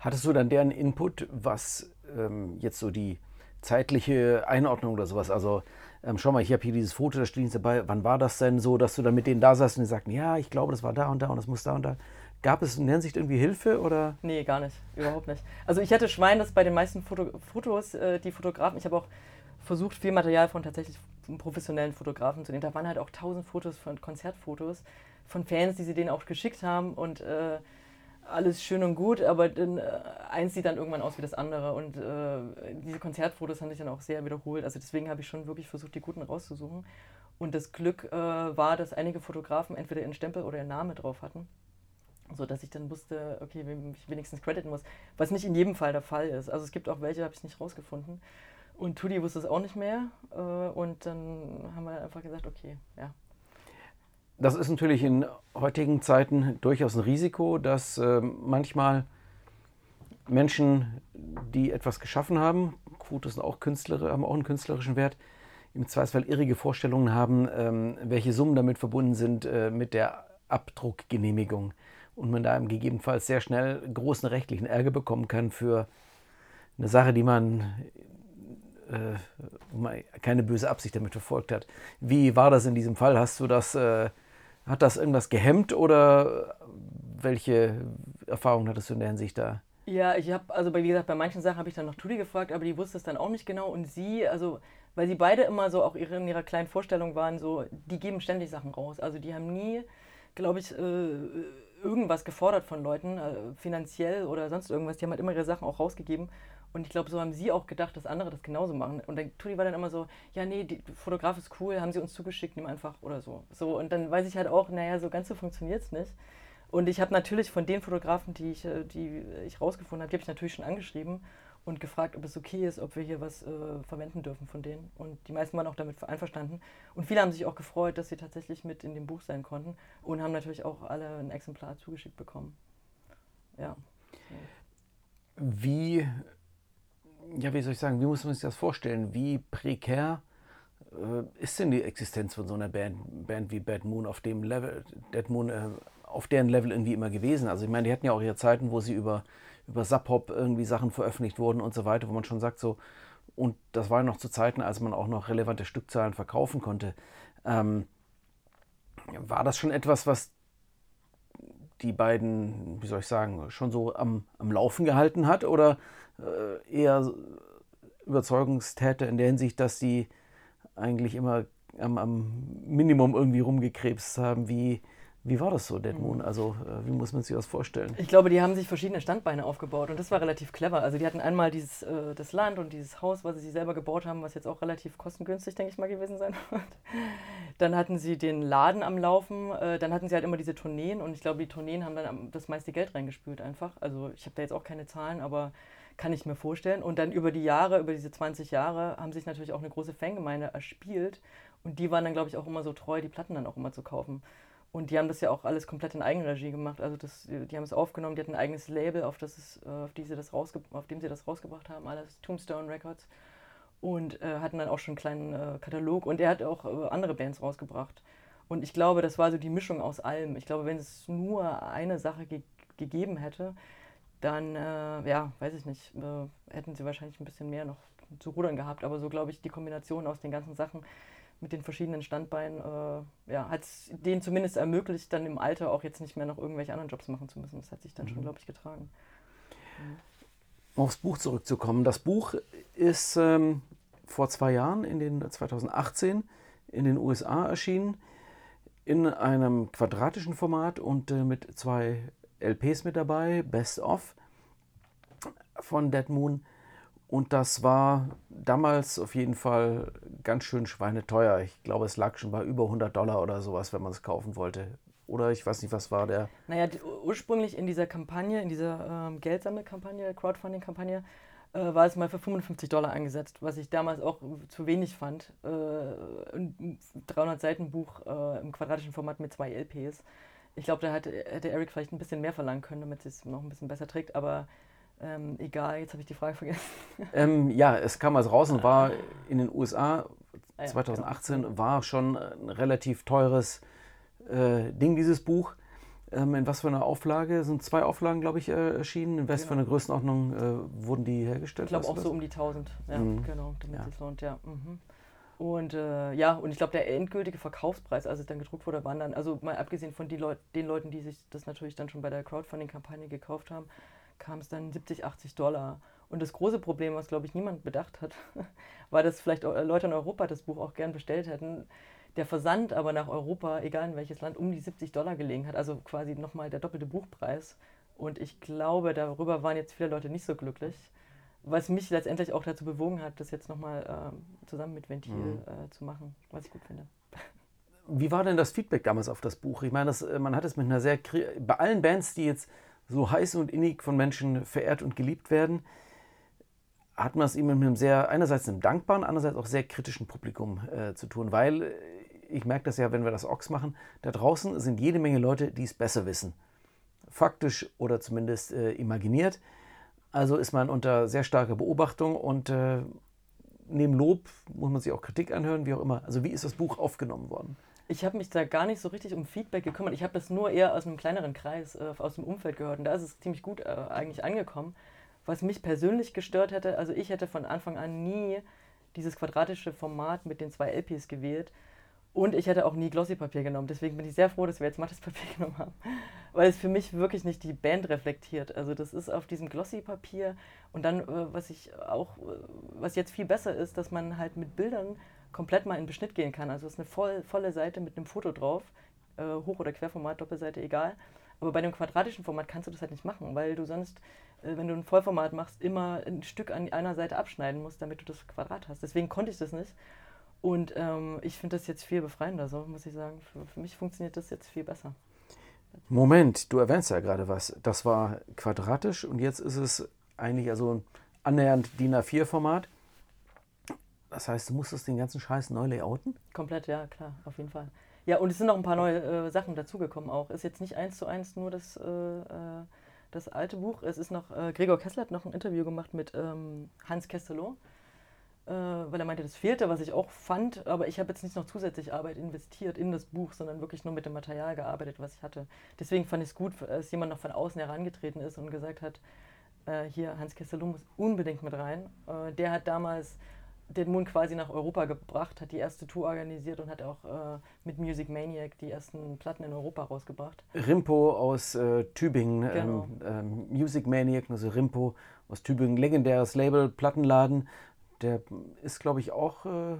Hattest du dann deren Input, was ähm, jetzt so die zeitliche Einordnung oder sowas. Also ähm, schau mal, ich habe hier dieses Foto, da steht dabei, wann war das denn so, dass du dann mit denen da saßt und die sagten, ja, ich glaube, das war da und da und das muss da und da. Gab es in der Hinsicht irgendwie Hilfe oder? Nee, gar nicht, überhaupt nicht. Also ich hatte Schwein, dass bei den meisten Foto Fotos äh, die Fotografen, ich habe auch versucht, viel Material von tatsächlich professionellen Fotografen zu nehmen. Da waren halt auch tausend Fotos von Konzertfotos von Fans, die sie denen auch geschickt haben und äh, alles schön und gut, aber dann, äh, eins sieht dann irgendwann aus wie das andere. Und äh, diese Konzertfotos haben sich dann auch sehr wiederholt. Also deswegen habe ich schon wirklich versucht, die guten rauszusuchen. Und das Glück äh, war, dass einige Fotografen entweder ihren Stempel oder ihren Namen drauf hatten. So dass ich dann wusste, okay, wem ich wenigstens crediten muss. Was nicht in jedem Fall der Fall ist. Also es gibt auch welche, habe ich nicht rausgefunden. Und Tudi wusste es auch nicht mehr. Äh, und dann haben wir einfach gesagt, okay, ja, das ist natürlich in heutigen Zeiten durchaus ein Risiko, dass äh, manchmal Menschen, die etwas geschaffen haben, Fotos sind auch Künstler, haben auch einen künstlerischen Wert, im Zweifelsfall irrige Vorstellungen haben, ähm, welche Summen damit verbunden sind äh, mit der Abdruckgenehmigung und man da gegebenenfalls sehr schnell großen rechtlichen Ärger bekommen kann für eine Sache, die man keine böse Absicht damit verfolgt hat. Wie war das in diesem Fall? Hast du das äh, hat das irgendwas gehemmt oder welche Erfahrungen hattest du in der Hinsicht da? Ja, ich habe, also wie gesagt, bei manchen Sachen habe ich dann noch Tudi gefragt, aber die wusste es dann auch nicht genau. Und sie, also, weil sie beide immer so auch in ihrer kleinen Vorstellung waren, so, die geben ständig Sachen raus. Also die haben nie, glaube ich, äh, irgendwas gefordert von Leuten, äh, finanziell oder sonst irgendwas. Die haben halt immer ihre Sachen auch rausgegeben. Und ich glaube, so haben sie auch gedacht, dass andere das genauso machen. Und dann Tudi war dann immer so, ja, nee, die Fotograf ist cool, haben sie uns zugeschickt, nimm einfach oder so. So, und dann weiß ich halt auch, naja, so ganz so funktioniert es nicht. Und ich habe natürlich von den Fotografen, die ich, äh, die ich rausgefunden habe, die habe ich natürlich schon angeschrieben und gefragt, ob es okay ist, ob wir hier was äh, verwenden dürfen von denen. Und die meisten waren auch damit einverstanden. Und viele haben sich auch gefreut, dass sie tatsächlich mit in dem Buch sein konnten und haben natürlich auch alle ein Exemplar zugeschickt bekommen. Ja. Wie ja, wie soll ich sagen, wie muss man sich das vorstellen? Wie prekär äh, ist denn die Existenz von so einer Band, Band wie Bad Moon auf dem Level, Dead Moon, äh, auf deren Level irgendwie immer gewesen? Also ich meine, die hatten ja auch ihre Zeiten, wo sie über, über Sub-Hop irgendwie Sachen veröffentlicht wurden und so weiter, wo man schon sagt so, und das war noch zu Zeiten, als man auch noch relevante Stückzahlen verkaufen konnte. Ähm, war das schon etwas, was die beiden, wie soll ich sagen, schon so am, am Laufen gehalten hat? Oder eher Überzeugungstäter in der Hinsicht, dass sie eigentlich immer am, am Minimum irgendwie rumgekrebst haben, wie wie war das so, Dead Moon? Mhm. Also, äh, wie muss man sich das vorstellen? Ich glaube, die haben sich verschiedene Standbeine aufgebaut und das war relativ clever. Also, die hatten einmal dieses, äh, das Land und dieses Haus, was sie selber gebaut haben, was jetzt auch relativ kostengünstig, denke ich mal, gewesen sein wird. Dann hatten sie den Laden am Laufen, äh, dann hatten sie halt immer diese Tourneen und ich glaube, die Tourneen haben dann das meiste Geld reingespült einfach. Also, ich habe da jetzt auch keine Zahlen, aber kann ich mir vorstellen. Und dann über die Jahre, über diese 20 Jahre, haben sich natürlich auch eine große Fangemeinde erspielt. Und die waren dann, glaube ich, auch immer so treu, die Platten dann auch immer zu kaufen. Und die haben das ja auch alles komplett in Eigenregie gemacht. Also das, die haben es aufgenommen, die hatten ein eigenes Label, auf, das ist, auf, die sie das rausge auf dem sie das rausgebracht haben, alles Tombstone Records. Und äh, hatten dann auch schon einen kleinen äh, Katalog. Und er hat auch äh, andere Bands rausgebracht. Und ich glaube, das war so die Mischung aus allem. Ich glaube, wenn es nur eine Sache ge gegeben hätte, dann, äh, ja, weiß ich nicht, äh, hätten sie wahrscheinlich ein bisschen mehr noch zu rudern gehabt. Aber so glaube ich, die Kombination aus den ganzen Sachen mit den verschiedenen Standbeinen, äh, ja, hat es denen zumindest ermöglicht, dann im Alter auch jetzt nicht mehr noch irgendwelche anderen Jobs machen zu müssen. Das hat sich dann mhm. schon, glaube ich, getragen. Um aufs Buch zurückzukommen. Das Buch ist ähm, vor zwei Jahren, in den 2018, in den USA erschienen, in einem quadratischen Format und äh, mit zwei LPs mit dabei, Best of von Dead Moon. Und das war damals auf jeden Fall ganz schön schweineteuer. Ich glaube, es lag schon bei über 100 Dollar oder sowas, wenn man es kaufen wollte. Oder ich weiß nicht, was war der. Naja, die, ursprünglich in dieser Kampagne, in dieser ähm, Geldsammelkampagne, Crowdfunding-Kampagne, äh, war es mal für 55 Dollar angesetzt, was ich damals auch zu wenig fand. Äh, ein 300-Seiten-Buch äh, im quadratischen Format mit zwei LPs. Ich glaube, da hätte, hätte Eric vielleicht ein bisschen mehr verlangen können, damit es noch ein bisschen besser trägt, aber ähm, egal, jetzt habe ich die Frage vergessen. Ähm, ja, es kam also raus und war in den USA 2018 ah, genau. war schon ein relativ teures äh, Ding, dieses Buch. Ähm, in was für einer Auflage? Sind zwei Auflagen, glaube ich, äh, erschienen. In was genau. für einer Größenordnung äh, wurden die hergestellt? Ich glaube auch so um die 1000. Ja, mhm. genau, damit ja. es lohnt, ja. Mhm. Und äh, ja, und ich glaube, der endgültige Verkaufspreis, als es dann gedruckt wurde, waren dann, also mal abgesehen von Leut den Leuten, die sich das natürlich dann schon bei der Crowdfunding-Kampagne gekauft haben, kam es dann 70, 80 Dollar. Und das große Problem, was glaube ich niemand bedacht hat, war, dass vielleicht Leute in Europa das Buch auch gern bestellt hätten. Der Versand aber nach Europa, egal in welches Land, um die 70 Dollar gelegen hat, also quasi nochmal der doppelte Buchpreis. Und ich glaube, darüber waren jetzt viele Leute nicht so glücklich was mich letztendlich auch dazu bewogen hat, das jetzt nochmal äh, zusammen mit Ventil mhm. äh, zu machen, was ich gut finde. Wie war denn das Feedback damals auf das Buch? Ich meine, das, äh, man hat es mit einer sehr, bei allen Bands, die jetzt so heiß und innig von Menschen verehrt und geliebt werden, hat man es eben mit einem sehr, einerseits einem dankbaren, andererseits auch sehr kritischen Publikum äh, zu tun, weil äh, ich merke das ja, wenn wir das Ox machen, da draußen sind jede Menge Leute, die es besser wissen. Faktisch oder zumindest äh, imaginiert. Also ist man unter sehr starker Beobachtung und äh, neben Lob muss man sich auch Kritik anhören, wie auch immer. Also wie ist das Buch aufgenommen worden? Ich habe mich da gar nicht so richtig um Feedback gekümmert. Ich habe das nur eher aus einem kleineren Kreis, äh, aus dem Umfeld gehört. Und da ist es ziemlich gut äh, eigentlich angekommen. Was mich persönlich gestört hätte, also ich hätte von Anfang an nie dieses quadratische Format mit den zwei LPs gewählt, und ich hätte auch nie Glossypapier genommen. Deswegen bin ich sehr froh, dass wir jetzt mattes Papier genommen haben. Weil es für mich wirklich nicht die Band reflektiert. Also das ist auf diesem Glossy-Papier. Und dann, äh, was ich auch, äh, was jetzt viel besser ist, dass man halt mit Bildern komplett mal in Beschnitt gehen kann. Also es ist eine voll, volle Seite mit einem Foto drauf. Äh, Hoch- oder Querformat, Doppelseite, egal. Aber bei einem quadratischen Format kannst du das halt nicht machen, weil du sonst, wenn du ein Vollformat machst, immer ein Stück an einer Seite abschneiden musst, damit du das Quadrat hast. Deswegen konnte ich das nicht. Und ähm, ich finde das jetzt viel befreiender, so muss ich sagen. Für, für, mich funktioniert das jetzt viel besser. Moment, du erwähnst ja gerade was. Das war quadratisch und jetzt ist es eigentlich also ein annähernd DIN A4-Format. Das heißt, du musstest den ganzen Scheiß neu layouten? Komplett, ja, klar, auf jeden Fall. Ja, und es sind noch ein paar neue äh, Sachen dazugekommen auch. Ist jetzt nicht eins zu eins nur das, äh, äh das alte Buch. Es ist noch, äh, Gregor Kessler hat noch ein Interview gemacht mit ähm, Hans Kestelot äh, weil er meinte, das fehlte, was ich auch fand, aber ich habe jetzt nicht noch zusätzlich Arbeit investiert in das Buch, sondern wirklich nur mit dem Material gearbeitet, was ich hatte. Deswegen fand ich es gut, dass jemand noch von außen herangetreten ist und gesagt hat, äh, hier, Hans Kesselum muss unbedingt mit rein. Äh, der hat damals den Mund quasi nach Europa gebracht, hat die erste Tour organisiert und hat auch äh, mit Music Maniac die ersten Platten in Europa rausgebracht. Rimpo aus äh, Tübingen, ähm, genau. ähm, Music Maniac, also Rimpo aus Tübingen, legendäres Label, Plattenladen, der ist, glaube ich, auch äh,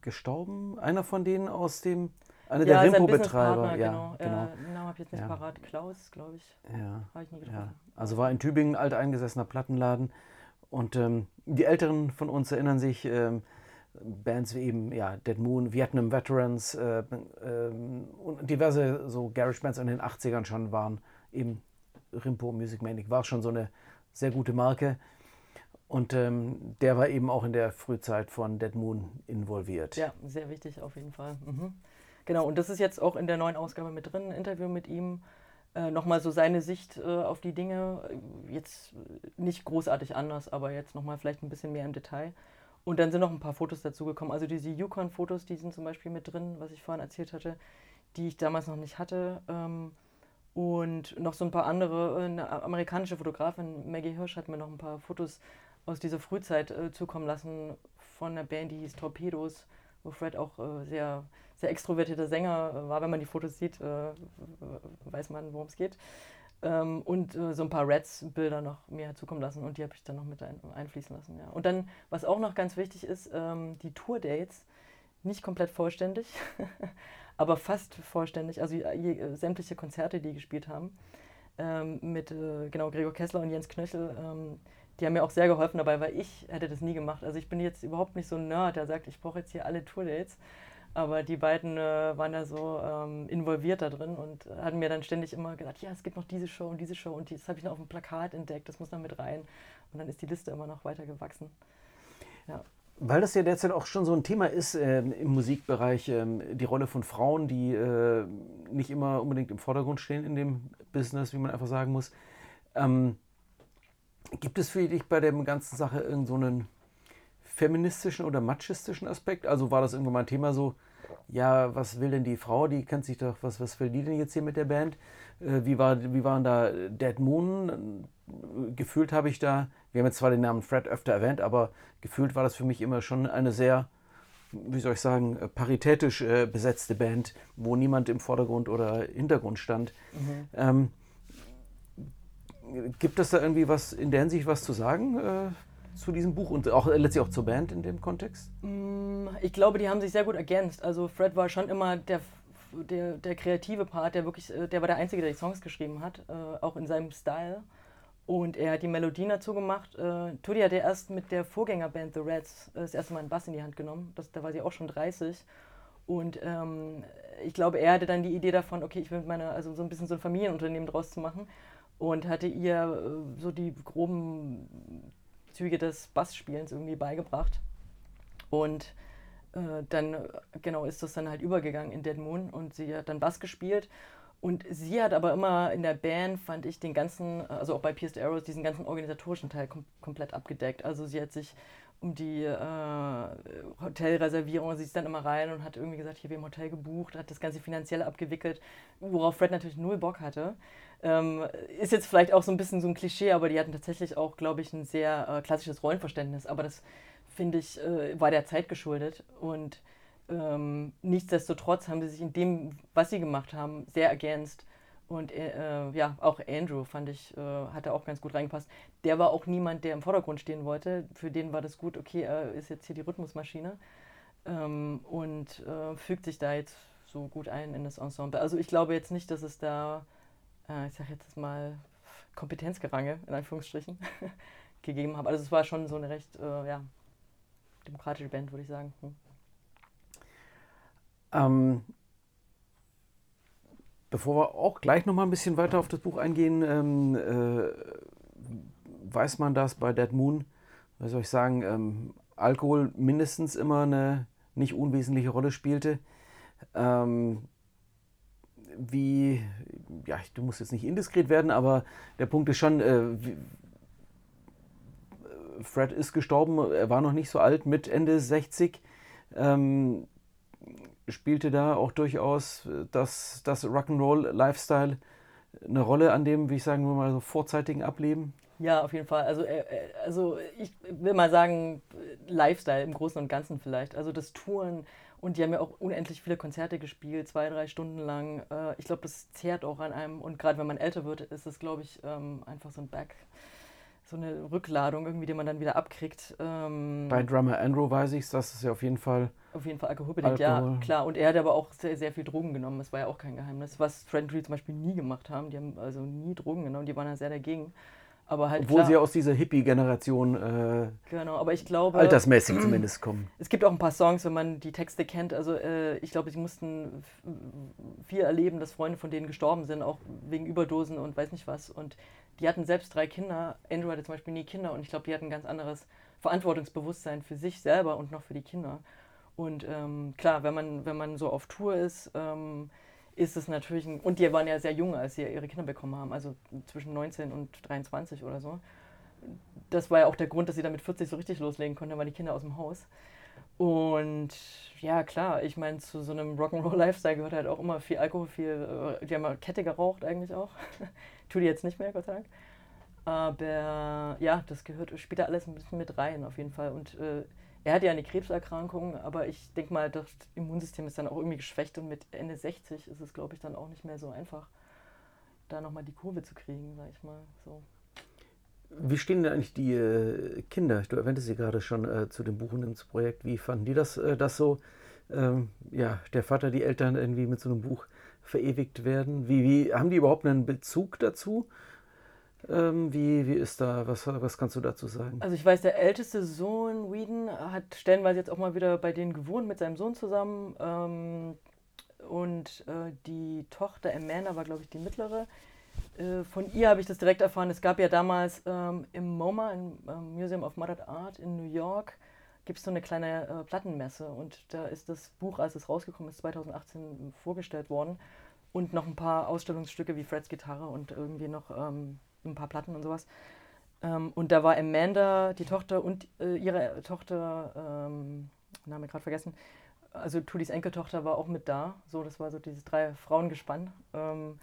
gestorben. Einer von denen aus dem, einer ja, der Rimpo-Betreiber. Ja, genau. genau. Äh, Namen habe ich jetzt nicht ja. parat. Klaus, glaube ich. Ja. Habe ich nie getroffen. Ja. Also war in Tübingen ein alteingesessener Plattenladen. Und ähm, die Älteren von uns erinnern sich, ähm, Bands wie eben ja, Dead Moon, Vietnam Veterans äh, ähm, und diverse so Garage-Bands in den 80ern schon waren eben Rimpo Music Manic war schon so eine sehr gute Marke. Und ähm, der war eben auch in der Frühzeit von Dead Moon involviert. Ja, sehr wichtig auf jeden Fall. Mhm. Genau, und das ist jetzt auch in der neuen Ausgabe mit drin, ein Interview mit ihm. Äh, Nochmal so seine Sicht äh, auf die Dinge. Jetzt nicht großartig anders, aber jetzt nochmal vielleicht ein bisschen mehr im Detail. Und dann sind noch ein paar Fotos dazugekommen. Also diese Yukon-Fotos, die sind zum Beispiel mit drin, was ich vorhin erzählt hatte, die ich damals noch nicht hatte. Ähm, und noch so ein paar andere. Eine amerikanische Fotografin, Maggie Hirsch, hat mir noch ein paar Fotos aus dieser Frühzeit äh, zukommen lassen von einer Band, die hieß Torpedos, wo Fred auch äh, sehr, sehr extrovertierter Sänger äh, war. Wenn man die Fotos sieht, äh, weiß man, worum es geht. Ähm, und äh, so ein paar Reds-Bilder noch mir zukommen lassen und die habe ich dann noch mit ein, einfließen lassen. Ja. Und dann, was auch noch ganz wichtig ist, ähm, die Tour-Dates, nicht komplett vollständig, aber fast vollständig, also je, sämtliche Konzerte, die gespielt haben, ähm, mit äh, genau Gregor Kessler und Jens Knöchel ähm, die haben mir auch sehr geholfen dabei, weil ich hätte das nie gemacht. Also ich bin jetzt überhaupt nicht so ein Nerd, der sagt, ich brauche jetzt hier alle Tourdates. Aber die beiden äh, waren da so ähm, involviert da drin und hatten mir dann ständig immer gesagt, ja, es gibt noch diese Show und diese Show und das habe ich noch auf dem Plakat entdeckt, das muss noch mit rein. Und dann ist die Liste immer noch weiter gewachsen. Ja. Weil das ja derzeit auch schon so ein Thema ist äh, im Musikbereich, äh, die Rolle von Frauen, die äh, nicht immer unbedingt im Vordergrund stehen in dem Business, wie man einfach sagen muss. Ähm, Gibt es für dich bei der ganzen Sache irgendeinen so feministischen oder machistischen Aspekt? Also war das irgendwann mal ein Thema so, ja, was will denn die Frau? Die kennt sich doch, was, was will die denn jetzt hier mit der Band? Äh, wie, war, wie waren da Dead Moon? Gefühlt habe ich da, wir haben jetzt zwar den Namen Fred öfter erwähnt, aber gefühlt war das für mich immer schon eine sehr, wie soll ich sagen, paritätisch äh, besetzte Band, wo niemand im Vordergrund oder Hintergrund stand. Mhm. Ähm, gibt es da irgendwie was in der Hinsicht was zu sagen? Äh, zu diesem Buch und auch letztlich auch zur Band in dem Kontext? Mm, ich glaube, die haben sich sehr gut ergänzt. Also Fred war schon immer der, der, der kreative Part, der wirklich, äh, der war der Einzige, der die Songs geschrieben hat, äh, auch in seinem Style. Und er hat die Melodien dazu gemacht. Äh, Tudi hat ja erst mit der Vorgängerband The Reds das erste Mal einen Bass in die Hand genommen. Das, da war sie auch schon 30. Und ähm, ich glaube, er hatte dann die Idee davon, okay, ich will mit also so ein bisschen so ein Familienunternehmen draus zu machen. Und hatte ihr so die groben Züge des Bassspielens irgendwie beigebracht. Und äh, dann, genau, ist das dann halt übergegangen in Dead Moon und sie hat dann Bass gespielt. Und sie hat aber immer in der Band, fand ich, den ganzen, also auch bei Pierced Arrows, diesen ganzen organisatorischen Teil kom komplett abgedeckt. Also sie hat sich um die äh, Hotelreservierung, sie ist dann immer rein und hat irgendwie gesagt, hier, wir haben Hotel gebucht, hat das ganze finanzielle abgewickelt, worauf Fred natürlich null Bock hatte. Ähm, ist jetzt vielleicht auch so ein bisschen so ein Klischee, aber die hatten tatsächlich auch, glaube ich, ein sehr äh, klassisches Rollenverständnis. Aber das, finde ich, äh, war der Zeit geschuldet. Und ähm, nichtsdestotrotz haben sie sich in dem, was sie gemacht haben, sehr ergänzt. Und äh, ja, auch Andrew fand ich, äh, hat da auch ganz gut reingepasst. Der war auch niemand, der im Vordergrund stehen wollte. Für den war das gut, okay, er ist jetzt hier die Rhythmusmaschine ähm, und äh, fügt sich da jetzt so gut ein in das Ensemble. Also ich glaube jetzt nicht, dass es da äh, ich sage jetzt mal, Kompetenzgerange, in Anführungsstrichen, gegeben habe. Also es war schon so eine recht äh, ja, demokratische Band, würde ich sagen. Hm. Ähm, bevor wir auch gleich noch mal ein bisschen weiter auf das Buch eingehen, ähm, äh, weiß man, dass bei Dead Moon, was soll ich sagen, ähm, Alkohol mindestens immer eine nicht unwesentliche Rolle spielte. Ähm, wie, ja, du musst jetzt nicht indiskret werden, aber der Punkt ist schon, äh, wie, Fred ist gestorben, er war noch nicht so alt, mit Ende 60. Ähm, spielte da auch durchaus das, das Rock'n'Roll-Lifestyle eine Rolle an dem, wie ich sagen will, mal so vorzeitigen Ableben? Ja, auf jeden Fall. Also, äh, äh, also ich will mal sagen, Lifestyle im Großen und Ganzen vielleicht. Also das Touren, und die haben ja auch unendlich viele Konzerte gespielt, zwei, drei Stunden lang. Äh, ich glaube, das zehrt auch an einem. Und gerade wenn man älter wird, ist es, glaube ich, ähm, einfach so ein Back, so eine Rückladung irgendwie, die man dann wieder abkriegt. Ähm, Bei Drummer Andrew weiß ich es, das ist ja auf jeden Fall. Auf jeden Fall alkoholbedingt, Alkohol. ja, klar. Und er hat aber auch sehr, sehr viel Drogen genommen. Das war ja auch kein Geheimnis. Was Friendly zum Beispiel nie gemacht haben. Die haben also nie Drogen genommen, die waren ja sehr dagegen. Aber halt Obwohl klar, sie aus dieser Hippie-Generation äh, genau, aber ich glaube, altersmäßig zumindest kommen. Es gibt auch ein paar Songs, wenn man die Texte kennt. Also äh, ich glaube, sie mussten viel erleben, dass Freunde von denen gestorben sind, auch wegen Überdosen und weiß nicht was. Und die hatten selbst drei Kinder. Andrew hatte zum Beispiel nie Kinder und ich glaube, die hatten ein ganz anderes Verantwortungsbewusstsein für sich selber und noch für die Kinder. Und ähm, klar, wenn man, wenn man so auf Tour ist, ähm, ist es natürlich ein. Und die waren ja sehr jung, als sie ihre Kinder bekommen haben, also zwischen 19 und 23 oder so. Das war ja auch der Grund, dass sie dann mit 40 so richtig loslegen konnten, dann waren die Kinder aus dem Haus. Und ja, klar, ich meine, zu so einem Rock'n'Roll-Lifestyle gehört halt auch immer viel Alkohol, viel. Äh, die haben mal Kette geraucht eigentlich auch. Tut die jetzt nicht mehr, Gott sei Dank. Aber ja, das gehört später alles ein bisschen mit rein, auf jeden Fall. Und äh, er hat ja eine Krebserkrankung, aber ich denke mal, das Immunsystem ist dann auch irgendwie geschwächt und mit Ende 60 ist es, glaube ich, dann auch nicht mehr so einfach, da nochmal die Kurve zu kriegen, sag ich mal. So. Wie stehen denn eigentlich die äh, Kinder? Du erwähntest sie gerade schon äh, zu dem Buch und ins Projekt. Wie fanden die das, äh, das so, ähm, ja, der Vater, die Eltern irgendwie mit so einem Buch verewigt werden? Wie, wie haben die überhaupt einen Bezug dazu? Ähm, wie, wie ist da, was, was kannst du dazu sagen? Also ich weiß, der älteste Sohn, Whedon, hat stellenweise jetzt auch mal wieder bei denen gewohnt mit seinem Sohn zusammen. Ähm, und äh, die Tochter Amanda war, glaube ich, die mittlere. Äh, von ihr habe ich das direkt erfahren. Es gab ja damals ähm, im MoMA, im ähm, Museum of Modern Art in New York, gibt es so eine kleine äh, Plattenmesse. Und da ist das Buch, als es rausgekommen ist, 2018 vorgestellt worden. Und noch ein paar Ausstellungsstücke wie Freds Gitarre und irgendwie noch ähm, ein paar Platten und sowas. Ähm, und da war Amanda, die Tochter und äh, ihre Tochter, ähm, Name gerade vergessen, also Tudis Enkeltochter war auch mit da. So, das war so dieses drei Frauengespann. Ähm,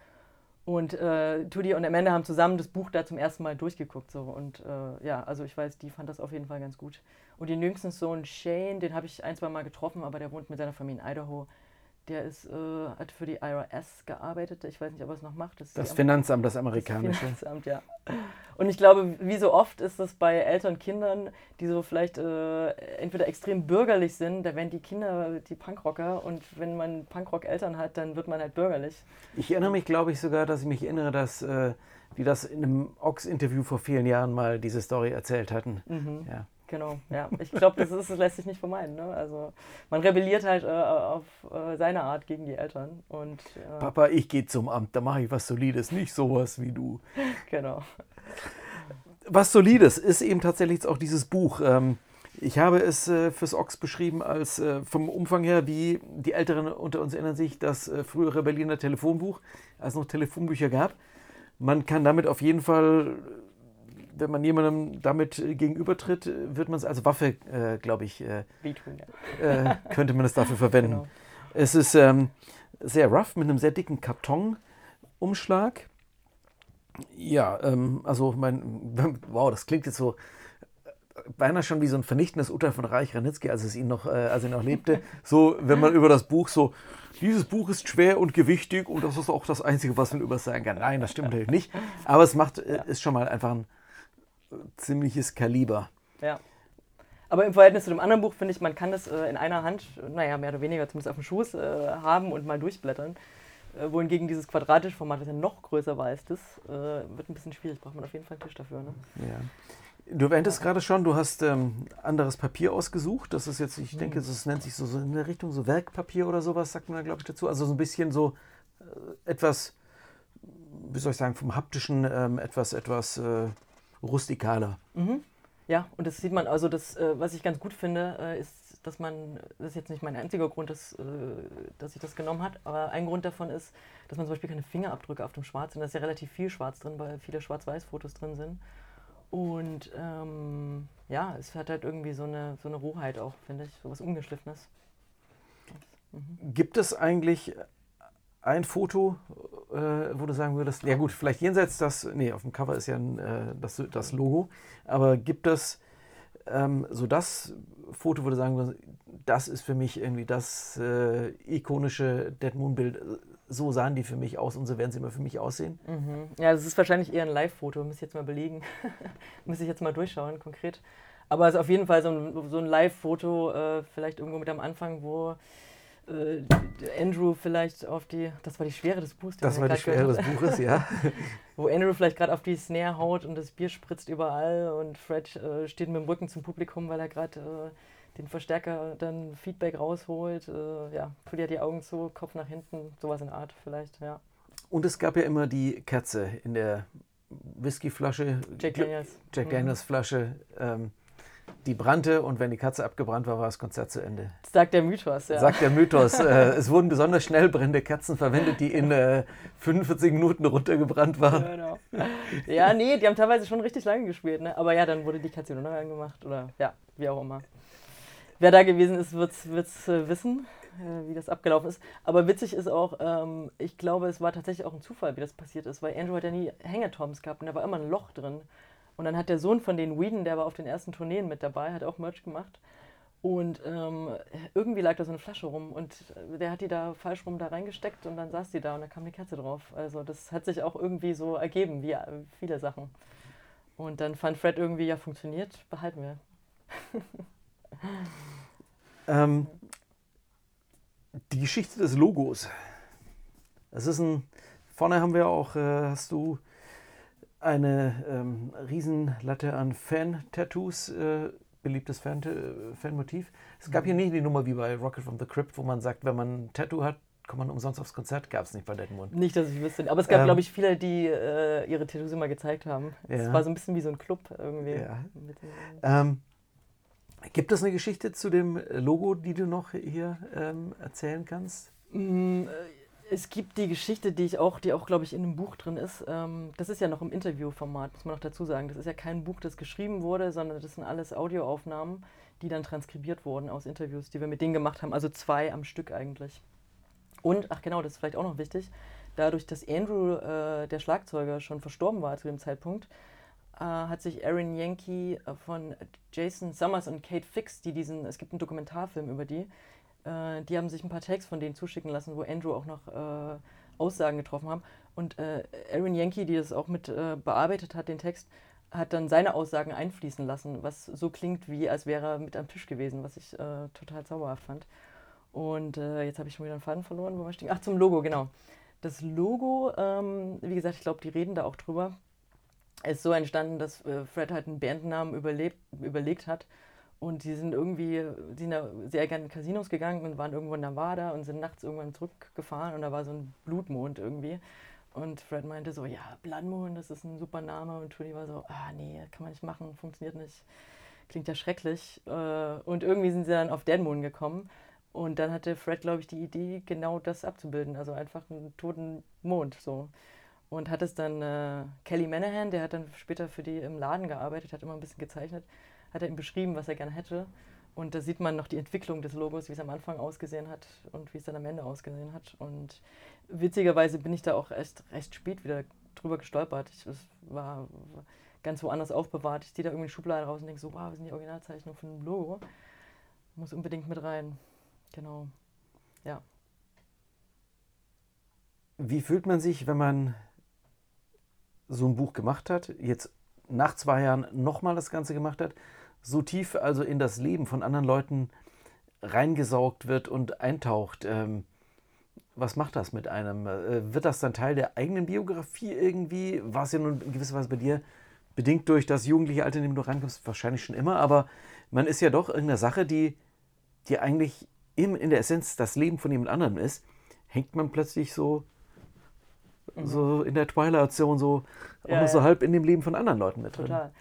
und äh, Tudi und Amanda haben zusammen das Buch da zum ersten Mal durchgeguckt. So. Und äh, ja, also ich weiß, die fand das auf jeden Fall ganz gut. Und den jüngsten Sohn Shane, den habe ich ein, zwei Mal getroffen, aber der wohnt mit seiner Familie in Idaho. Der ist, äh, hat für die IRS gearbeitet. Ich weiß nicht, ob er es noch macht. Das, das Finanzamt, das amerikanische. Das Finanzamt, ja. Und ich glaube, wie so oft ist das bei älteren Kindern, die so vielleicht äh, entweder extrem bürgerlich sind, da werden die Kinder die Punkrocker und wenn man Punkrock-Eltern hat, dann wird man halt bürgerlich. Ich erinnere mich, glaube ich, sogar, dass ich mich erinnere, dass äh, die das in einem Ox-Interview vor vielen Jahren mal diese Story erzählt hatten. Mhm. Ja. Genau, ja. Ich glaube, das, ist, das lässt sich nicht vermeiden. Ne? Also man rebelliert halt äh, auf äh, seine Art gegen die Eltern. Und, äh, Papa, ich gehe zum Amt, da mache ich was Solides, nicht sowas wie du. Genau. Was Solides ist eben tatsächlich auch dieses Buch. Ähm, ich habe es äh, fürs Ox beschrieben als äh, vom Umfang her, wie die Älteren unter uns erinnern sich, das äh, frühere Berliner Telefonbuch, als es noch Telefonbücher gab. Man kann damit auf jeden Fall wenn man jemandem damit gegenübertritt, wird man es als Waffe, äh, glaube ich, äh, Wehtun, ja. äh, könnte man es dafür verwenden. Genau. Es ist ähm, sehr rough mit einem sehr dicken Kartonumschlag. Ja, ähm, also mein, wow, das klingt jetzt so äh, beinahe schon wie so ein vernichtendes Urteil von Reich Ranitzky, als es ihn noch, äh, als er noch lebte. So, wenn man über das Buch so, dieses Buch ist schwer und gewichtig und das ist auch das Einzige, was man über sagen kann. Nein, das stimmt natürlich nicht. Aber es macht, äh, ist schon mal einfach ein ziemliches Kaliber. Ja. Aber im Verhältnis zu dem anderen Buch finde ich, man kann das äh, in einer Hand, naja, mehr oder weniger zumindest auf dem Schoß äh, haben und mal durchblättern. Äh, wohingegen dieses quadratische Format, das ja noch größer war als das, äh, wird ein bisschen schwierig. Braucht man auf jeden Fall einen Tisch dafür. Ne? Ja. Du erwähntest gerade schon, du hast ähm, anderes Papier ausgesucht. Das ist jetzt, ich denke, das nennt sich so, so in der Richtung so Werkpapier oder sowas, sagt man da, glaube ich, dazu. Also so ein bisschen so äh, etwas, wie soll ich sagen, vom haptischen ähm, etwas, etwas äh, rustikaler. Mhm. Ja, und das sieht man, also das, äh, was ich ganz gut finde, äh, ist, dass man, das ist jetzt nicht mein einziger Grund, dass, äh, dass ich das genommen habe, aber ein Grund davon ist, dass man zum Beispiel keine Fingerabdrücke auf dem Schwarz sind. Da ist ja relativ viel Schwarz drin, weil viele Schwarz-Weiß-Fotos drin sind. Und ähm, ja, es hat halt irgendwie so eine, so eine Rohheit auch, finde ich, so was Ungeschliffenes. Mhm. Gibt es eigentlich ein Foto, äh, wo du sagen würdest, ja gut, vielleicht jenseits das, nee, auf dem Cover ist ja ein, äh, das, das Logo, aber gibt es ähm, so das Foto, wo du sagen würdest, das ist für mich irgendwie das äh, ikonische Dead Moon Bild, so sahen die für mich aus und so werden sie immer für mich aussehen? Mhm. Ja, das ist wahrscheinlich eher ein Live-Foto, muss ich jetzt mal belegen, muss ich jetzt mal durchschauen konkret. Aber es ist auf jeden Fall so ein, so ein Live-Foto, äh, vielleicht irgendwo mit am Anfang, wo äh, Andrew vielleicht auf die, das war die Schwere des Buches. Das war die Schwere des Buches, ja. Wo Andrew vielleicht gerade auf die Snare haut und das Bier spritzt überall und Fred äh, steht mit dem Rücken zum Publikum, weil er gerade äh, den Verstärker dann Feedback rausholt. Äh, ja, verliert die Augen zu, Kopf nach hinten, sowas in Art vielleicht, ja. Und es gab ja immer die Kerze in der Whiskyflasche, Jack Daniels, Jack Daniels Flasche. Ähm, die brannte und wenn die Katze abgebrannt war, war das Konzert zu Ende. Sagt der Mythos, ja. Sagt der Mythos. äh, es wurden besonders schnell brennende Kerzen verwendet, die in äh, 45 Minuten runtergebrannt waren. Genau. Ja, nee, die haben teilweise schon richtig lange gespielt. Ne? Aber ja, dann wurde die Katze nur noch angemacht oder ja, wie auch immer. Wer da gewesen ist, wird es äh, wissen, äh, wie das abgelaufen ist. Aber witzig ist auch, ähm, ich glaube, es war tatsächlich auch ein Zufall, wie das passiert ist, weil Andrew hat ja nie Hangetoms gehabt und da war immer ein Loch drin. Und dann hat der Sohn von den Whedon, der war auf den ersten Tourneen mit dabei, hat auch Merch gemacht. Und ähm, irgendwie lag da so eine Flasche rum und der hat die da falsch rum da reingesteckt und dann saß die da und da kam eine Kerze drauf. Also das hat sich auch irgendwie so ergeben, wie viele Sachen. Und dann fand Fred irgendwie, ja, funktioniert, behalten wir. ähm, die Geschichte des Logos. Das ist ein, vorne haben wir auch, äh, hast du eine ähm, Riesenlatte an Fan-Tattoos, äh, beliebtes Fan äh, Fanmotiv. Es gab hier mhm. nicht die Nummer wie bei Rocket from the Crypt, wo man sagt, wenn man ein Tattoo hat, kommt man umsonst aufs Konzert. Gab es nicht bei Dead Moon. Nicht, dass ich wüsste. Aber es gab, ähm, glaube ich, viele, die äh, ihre Tattoos immer gezeigt haben. Es ja. war so ein bisschen wie so ein Club irgendwie. Ja. Ähm, gibt es eine Geschichte zu dem Logo, die du noch hier ähm, erzählen kannst? Mm, äh, es gibt die Geschichte, die ich auch, die auch, glaube ich, in einem Buch drin ist. Ähm, das ist ja noch im Interviewformat, muss man noch dazu sagen. Das ist ja kein Buch, das geschrieben wurde, sondern das sind alles Audioaufnahmen, die dann transkribiert wurden aus Interviews, die wir mit denen gemacht haben. Also zwei am Stück eigentlich. Und, ach genau, das ist vielleicht auch noch wichtig, dadurch, dass Andrew, äh, der Schlagzeuger, schon verstorben war zu dem Zeitpunkt, äh, hat sich Aaron Yankee von Jason Summers und Kate Fix, die diesen, es gibt einen Dokumentarfilm über die, äh, die haben sich ein paar Takes von denen zuschicken lassen, wo Andrew auch noch äh, Aussagen getroffen haben. Und äh, Aaron Yankee, die das auch mit bearbeitet hat, den Text, hat dann seine Aussagen einfließen lassen, was so klingt, wie als wäre er mit am Tisch gewesen, was ich total zauberhaft fand. Und jetzt habe ich schon wieder einen Faden verloren, wo wir stehen. Ach, zum Logo, genau. Das Logo, ähm, wie gesagt, ich glaube, die reden da auch drüber ist so entstanden, dass äh, Fred halt einen Bandnamen überlebt, überlegt hat. Und die sind irgendwie, die sind sehr gerne in Casinos gegangen und waren irgendwo in Nevada und sind nachts irgendwann zurückgefahren und da war so ein Blutmond irgendwie. Und Fred meinte so, ja, Blood das ist ein super Name. Und Trudy war so, ah nee, kann man nicht machen, funktioniert nicht. Klingt ja schrecklich. Äh, und irgendwie sind sie dann auf Dead Moon gekommen. Und dann hatte Fred, glaube ich, die Idee, genau das abzubilden. Also einfach einen toten Mond so und hat es dann äh, Kelly Manahan, der hat dann später für die im Laden gearbeitet, hat immer ein bisschen gezeichnet, hat er ihm beschrieben, was er gerne hätte. Und da sieht man noch die Entwicklung des Logos, wie es am Anfang ausgesehen hat und wie es dann am Ende ausgesehen hat. Und witzigerweise bin ich da auch erst recht spät wieder drüber gestolpert. Ich, es war ganz woanders aufbewahrt. Ich ziehe da irgendwie eine Schublade raus und denke so, wow, was sind die Originalzeichnungen von dem Logo? Muss unbedingt mit rein. Genau. Ja. Wie fühlt man sich, wenn man so ein Buch gemacht hat, jetzt nach zwei Jahren nochmal das Ganze gemacht hat, so tief also in das Leben von anderen Leuten reingesaugt wird und eintaucht. Ähm, was macht das mit einem? Äh, wird das dann Teil der eigenen Biografie irgendwie? War es ja nun in gewisser Weise bei dir bedingt durch das jugendliche Alter, in dem du reinkommst, wahrscheinlich schon immer, aber man ist ja doch irgendeine Sache, die, die eigentlich in, in der Essenz das Leben von jemand anderem ist, hängt man plötzlich so mhm. so in der Twilight-Zone, so, ja, auch so halb in dem Leben von anderen Leuten mit drin. Total.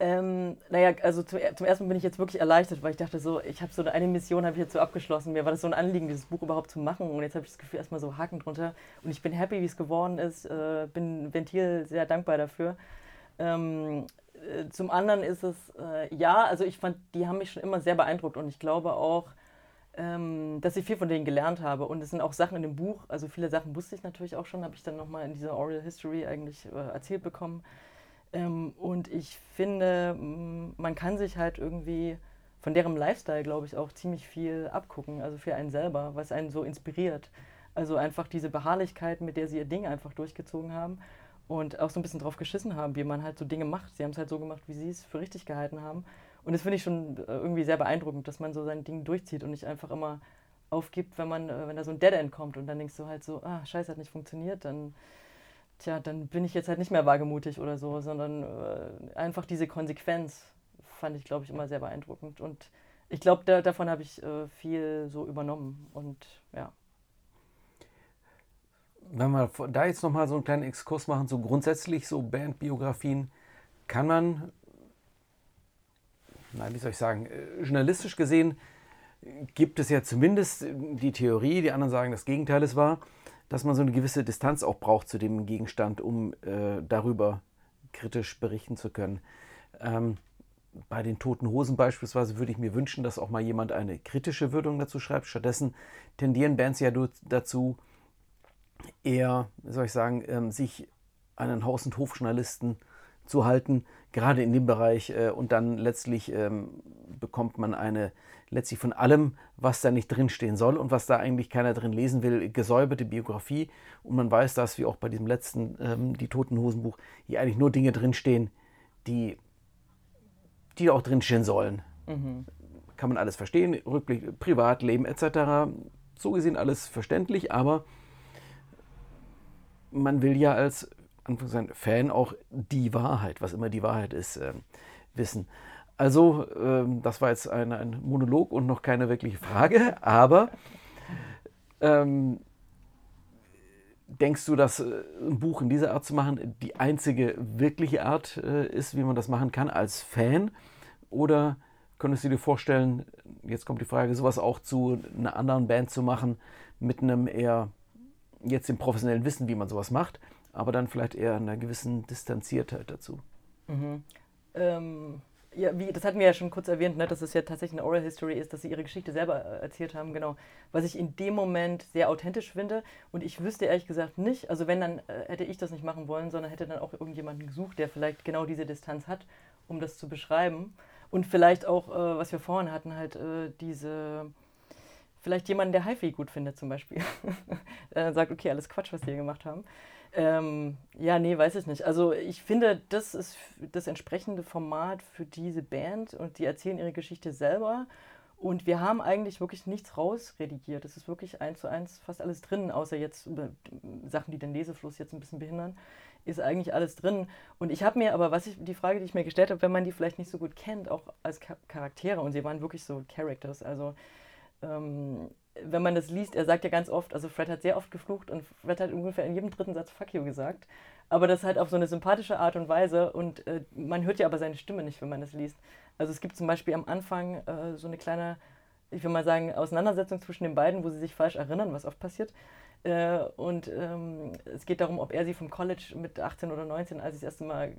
Ähm, naja, also zum, zum, ersten bin ich jetzt wirklich erleichtert, weil ich dachte so, ich habe so eine Mission habe ich jetzt so abgeschlossen. Mir war das so ein Anliegen, dieses Buch überhaupt zu machen und jetzt habe ich das Gefühl erstmal so Haken drunter und ich bin happy, wie es geworden ist, äh, bin Ventil sehr dankbar dafür. Ähm, äh, zum anderen ist es, äh, ja, also ich fand, die haben mich schon immer sehr beeindruckt und ich glaube auch, ähm, dass ich viel von denen gelernt habe. Und es sind auch Sachen in dem Buch, also viele Sachen wusste ich natürlich auch schon, habe ich dann nochmal in dieser Oral History eigentlich äh, erzählt bekommen. Ähm, und ich finde, man kann sich halt irgendwie von deren Lifestyle, glaube ich, auch ziemlich viel abgucken, also für einen selber, was einen so inspiriert. Also einfach diese Beharrlichkeit, mit der sie ihr Ding einfach durchgezogen haben und auch so ein bisschen drauf geschissen haben, wie man halt so Dinge macht. Sie haben es halt so gemacht, wie sie es für richtig gehalten haben. Und das finde ich schon äh, irgendwie sehr beeindruckend, dass man so sein Ding durchzieht und nicht einfach immer aufgibt, wenn man, äh, wenn da so ein Dead End kommt und dann denkst du halt so, ah, scheiße, hat nicht funktioniert, dann, tja, dann bin ich jetzt halt nicht mehr wagemutig oder so, sondern äh, einfach diese Konsequenz fand ich, glaube ich, immer sehr beeindruckend. Und ich glaube, da, davon habe ich äh, viel so übernommen und ja. Wenn wir da jetzt nochmal so einen kleinen Exkurs machen, so grundsätzlich so Bandbiografien, kann man nein, wie soll ich sagen, äh, journalistisch gesehen gibt es ja zumindest die Theorie, die anderen sagen, das Gegenteil ist wahr, dass man so eine gewisse Distanz auch braucht zu dem Gegenstand, um äh, darüber kritisch berichten zu können. Ähm, bei den Toten Hosen beispielsweise würde ich mir wünschen, dass auch mal jemand eine kritische Würdung dazu schreibt. Stattdessen tendieren Bands ja dazu, eher, soll ich sagen, ähm, sich einen Haus- und Hofjournalisten zu halten, gerade in dem Bereich. Äh, und dann letztlich ähm, bekommt man eine, letztlich von allem, was da nicht drinstehen soll und was da eigentlich keiner drin lesen will, gesäuberte Biografie. Und man weiß, dass, wie auch bei diesem letzten, ähm, die Toten Hosenbuch, hier eigentlich nur Dinge drinstehen, die, die auch drinstehen sollen. Mhm. Kann man alles verstehen, Rückblick, Privatleben etc. So gesehen alles verständlich, aber man will ja als Fan auch die Wahrheit, was immer die Wahrheit ist, äh, wissen. Also, ähm, das war jetzt ein, ein, Monolog und noch keine wirkliche Frage, aber ähm, denkst du, dass äh, ein Buch in dieser Art zu machen die einzige wirkliche Art äh, ist, wie man das machen kann als Fan? Oder könntest du dir vorstellen, jetzt kommt die Frage, sowas auch zu einer anderen Band zu machen, mit einem eher jetzt dem professionellen Wissen, wie man sowas macht? Aber dann vielleicht eher einer gewissen Distanziertheit dazu. Mhm. Ähm, ja, wie, das hatten wir ja schon kurz erwähnt, ne, dass es ja tatsächlich eine Oral History ist, dass sie ihre Geschichte selber äh, erzählt haben, genau. Was ich in dem Moment sehr authentisch finde und ich wüsste ehrlich gesagt nicht, also wenn, dann äh, hätte ich das nicht machen wollen, sondern hätte dann auch irgendjemanden gesucht, der vielleicht genau diese Distanz hat, um das zu beschreiben. Und vielleicht auch, äh, was wir vorhin hatten, halt äh, diese, vielleicht jemanden, der HiFi gut findet zum Beispiel. dann sagt, okay, alles Quatsch, was die hier gemacht haben. Ähm, ja, nee, weiß ich nicht. Also ich finde, das ist das entsprechende Format für diese Band und die erzählen ihre Geschichte selber. Und wir haben eigentlich wirklich nichts rausredigiert. Es ist wirklich eins zu eins fast alles drin, außer jetzt Sachen, die den Lesefluss jetzt ein bisschen behindern, ist eigentlich alles drin. Und ich habe mir aber, was ich, die Frage, die ich mir gestellt habe, wenn man die vielleicht nicht so gut kennt, auch als Charaktere, und sie waren wirklich so Characters, also ähm, wenn man das liest, er sagt ja ganz oft, also Fred hat sehr oft geflucht und Fred hat ungefähr in jedem dritten Satz Fuck you gesagt. Aber das halt auf so eine sympathische Art und Weise und äh, man hört ja aber seine Stimme nicht, wenn man das liest. Also es gibt zum Beispiel am Anfang äh, so eine kleine, ich will mal sagen, Auseinandersetzung zwischen den beiden, wo sie sich falsch erinnern, was oft passiert. Äh, und ähm, es geht darum, ob er sie vom College mit 18 oder 19, als sie das erste Mal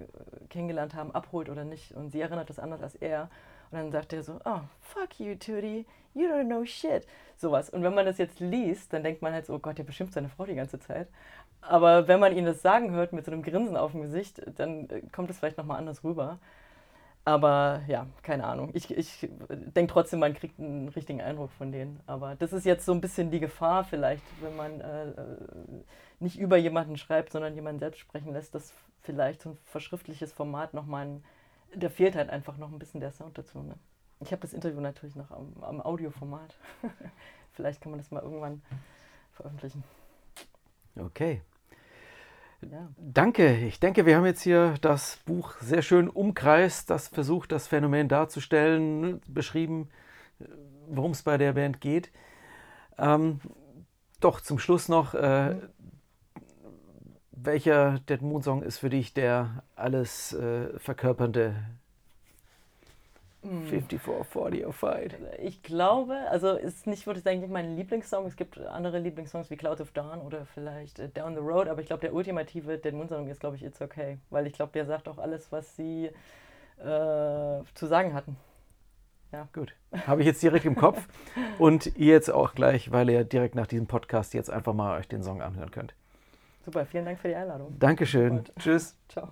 kennengelernt haben, abholt oder nicht. Und sie erinnert das anders als er. Und dann sagt er so, oh, fuck you, Tootie, you don't know shit. Sowas. Und wenn man das jetzt liest, dann denkt man halt so, oh Gott, der beschimpft seine Frau die ganze Zeit. Aber wenn man ihn das sagen hört mit so einem Grinsen auf dem Gesicht, dann äh, kommt es vielleicht nochmal anders rüber. Aber ja, keine Ahnung. Ich, ich denke trotzdem, man kriegt einen richtigen Eindruck von denen. Aber das ist jetzt so ein bisschen die Gefahr vielleicht, wenn man äh, äh nicht über jemanden schreibt, sondern jemanden selbst sprechen lässt, dass vielleicht so ein verschriftliches Format nochmal ein da fehlt halt einfach noch ein bisschen der Sound dazu. Ne? Ich habe das Interview natürlich noch am, am Audioformat. Vielleicht kann man das mal irgendwann veröffentlichen. Okay. Ja. Danke. Ich denke, wir haben jetzt hier das Buch sehr schön umkreist, das versucht, das Phänomen darzustellen, beschrieben, worum es bei der Band geht. Ähm, doch zum Schluss noch, äh. Welcher Dead Moon Song ist für dich der alles äh, verkörpernde 54, 40 or Fight? Ich glaube, also ist nicht, würde ich sagen, nicht mein Lieblingssong. Es gibt andere Lieblingssongs wie Clouds of Dawn oder vielleicht äh, Down the Road, aber ich glaube, der ultimative Dead Moon Song ist, glaube ich, It's Okay. Weil ich glaube, der sagt auch alles, was sie äh, zu sagen hatten. Ja. Gut. Habe ich jetzt direkt im Kopf. Und ihr jetzt auch gleich, weil ihr direkt nach diesem Podcast jetzt einfach mal euch den Song anhören könnt. Super, vielen Dank für die Einladung. Dankeschön. Tschüss. Ciao.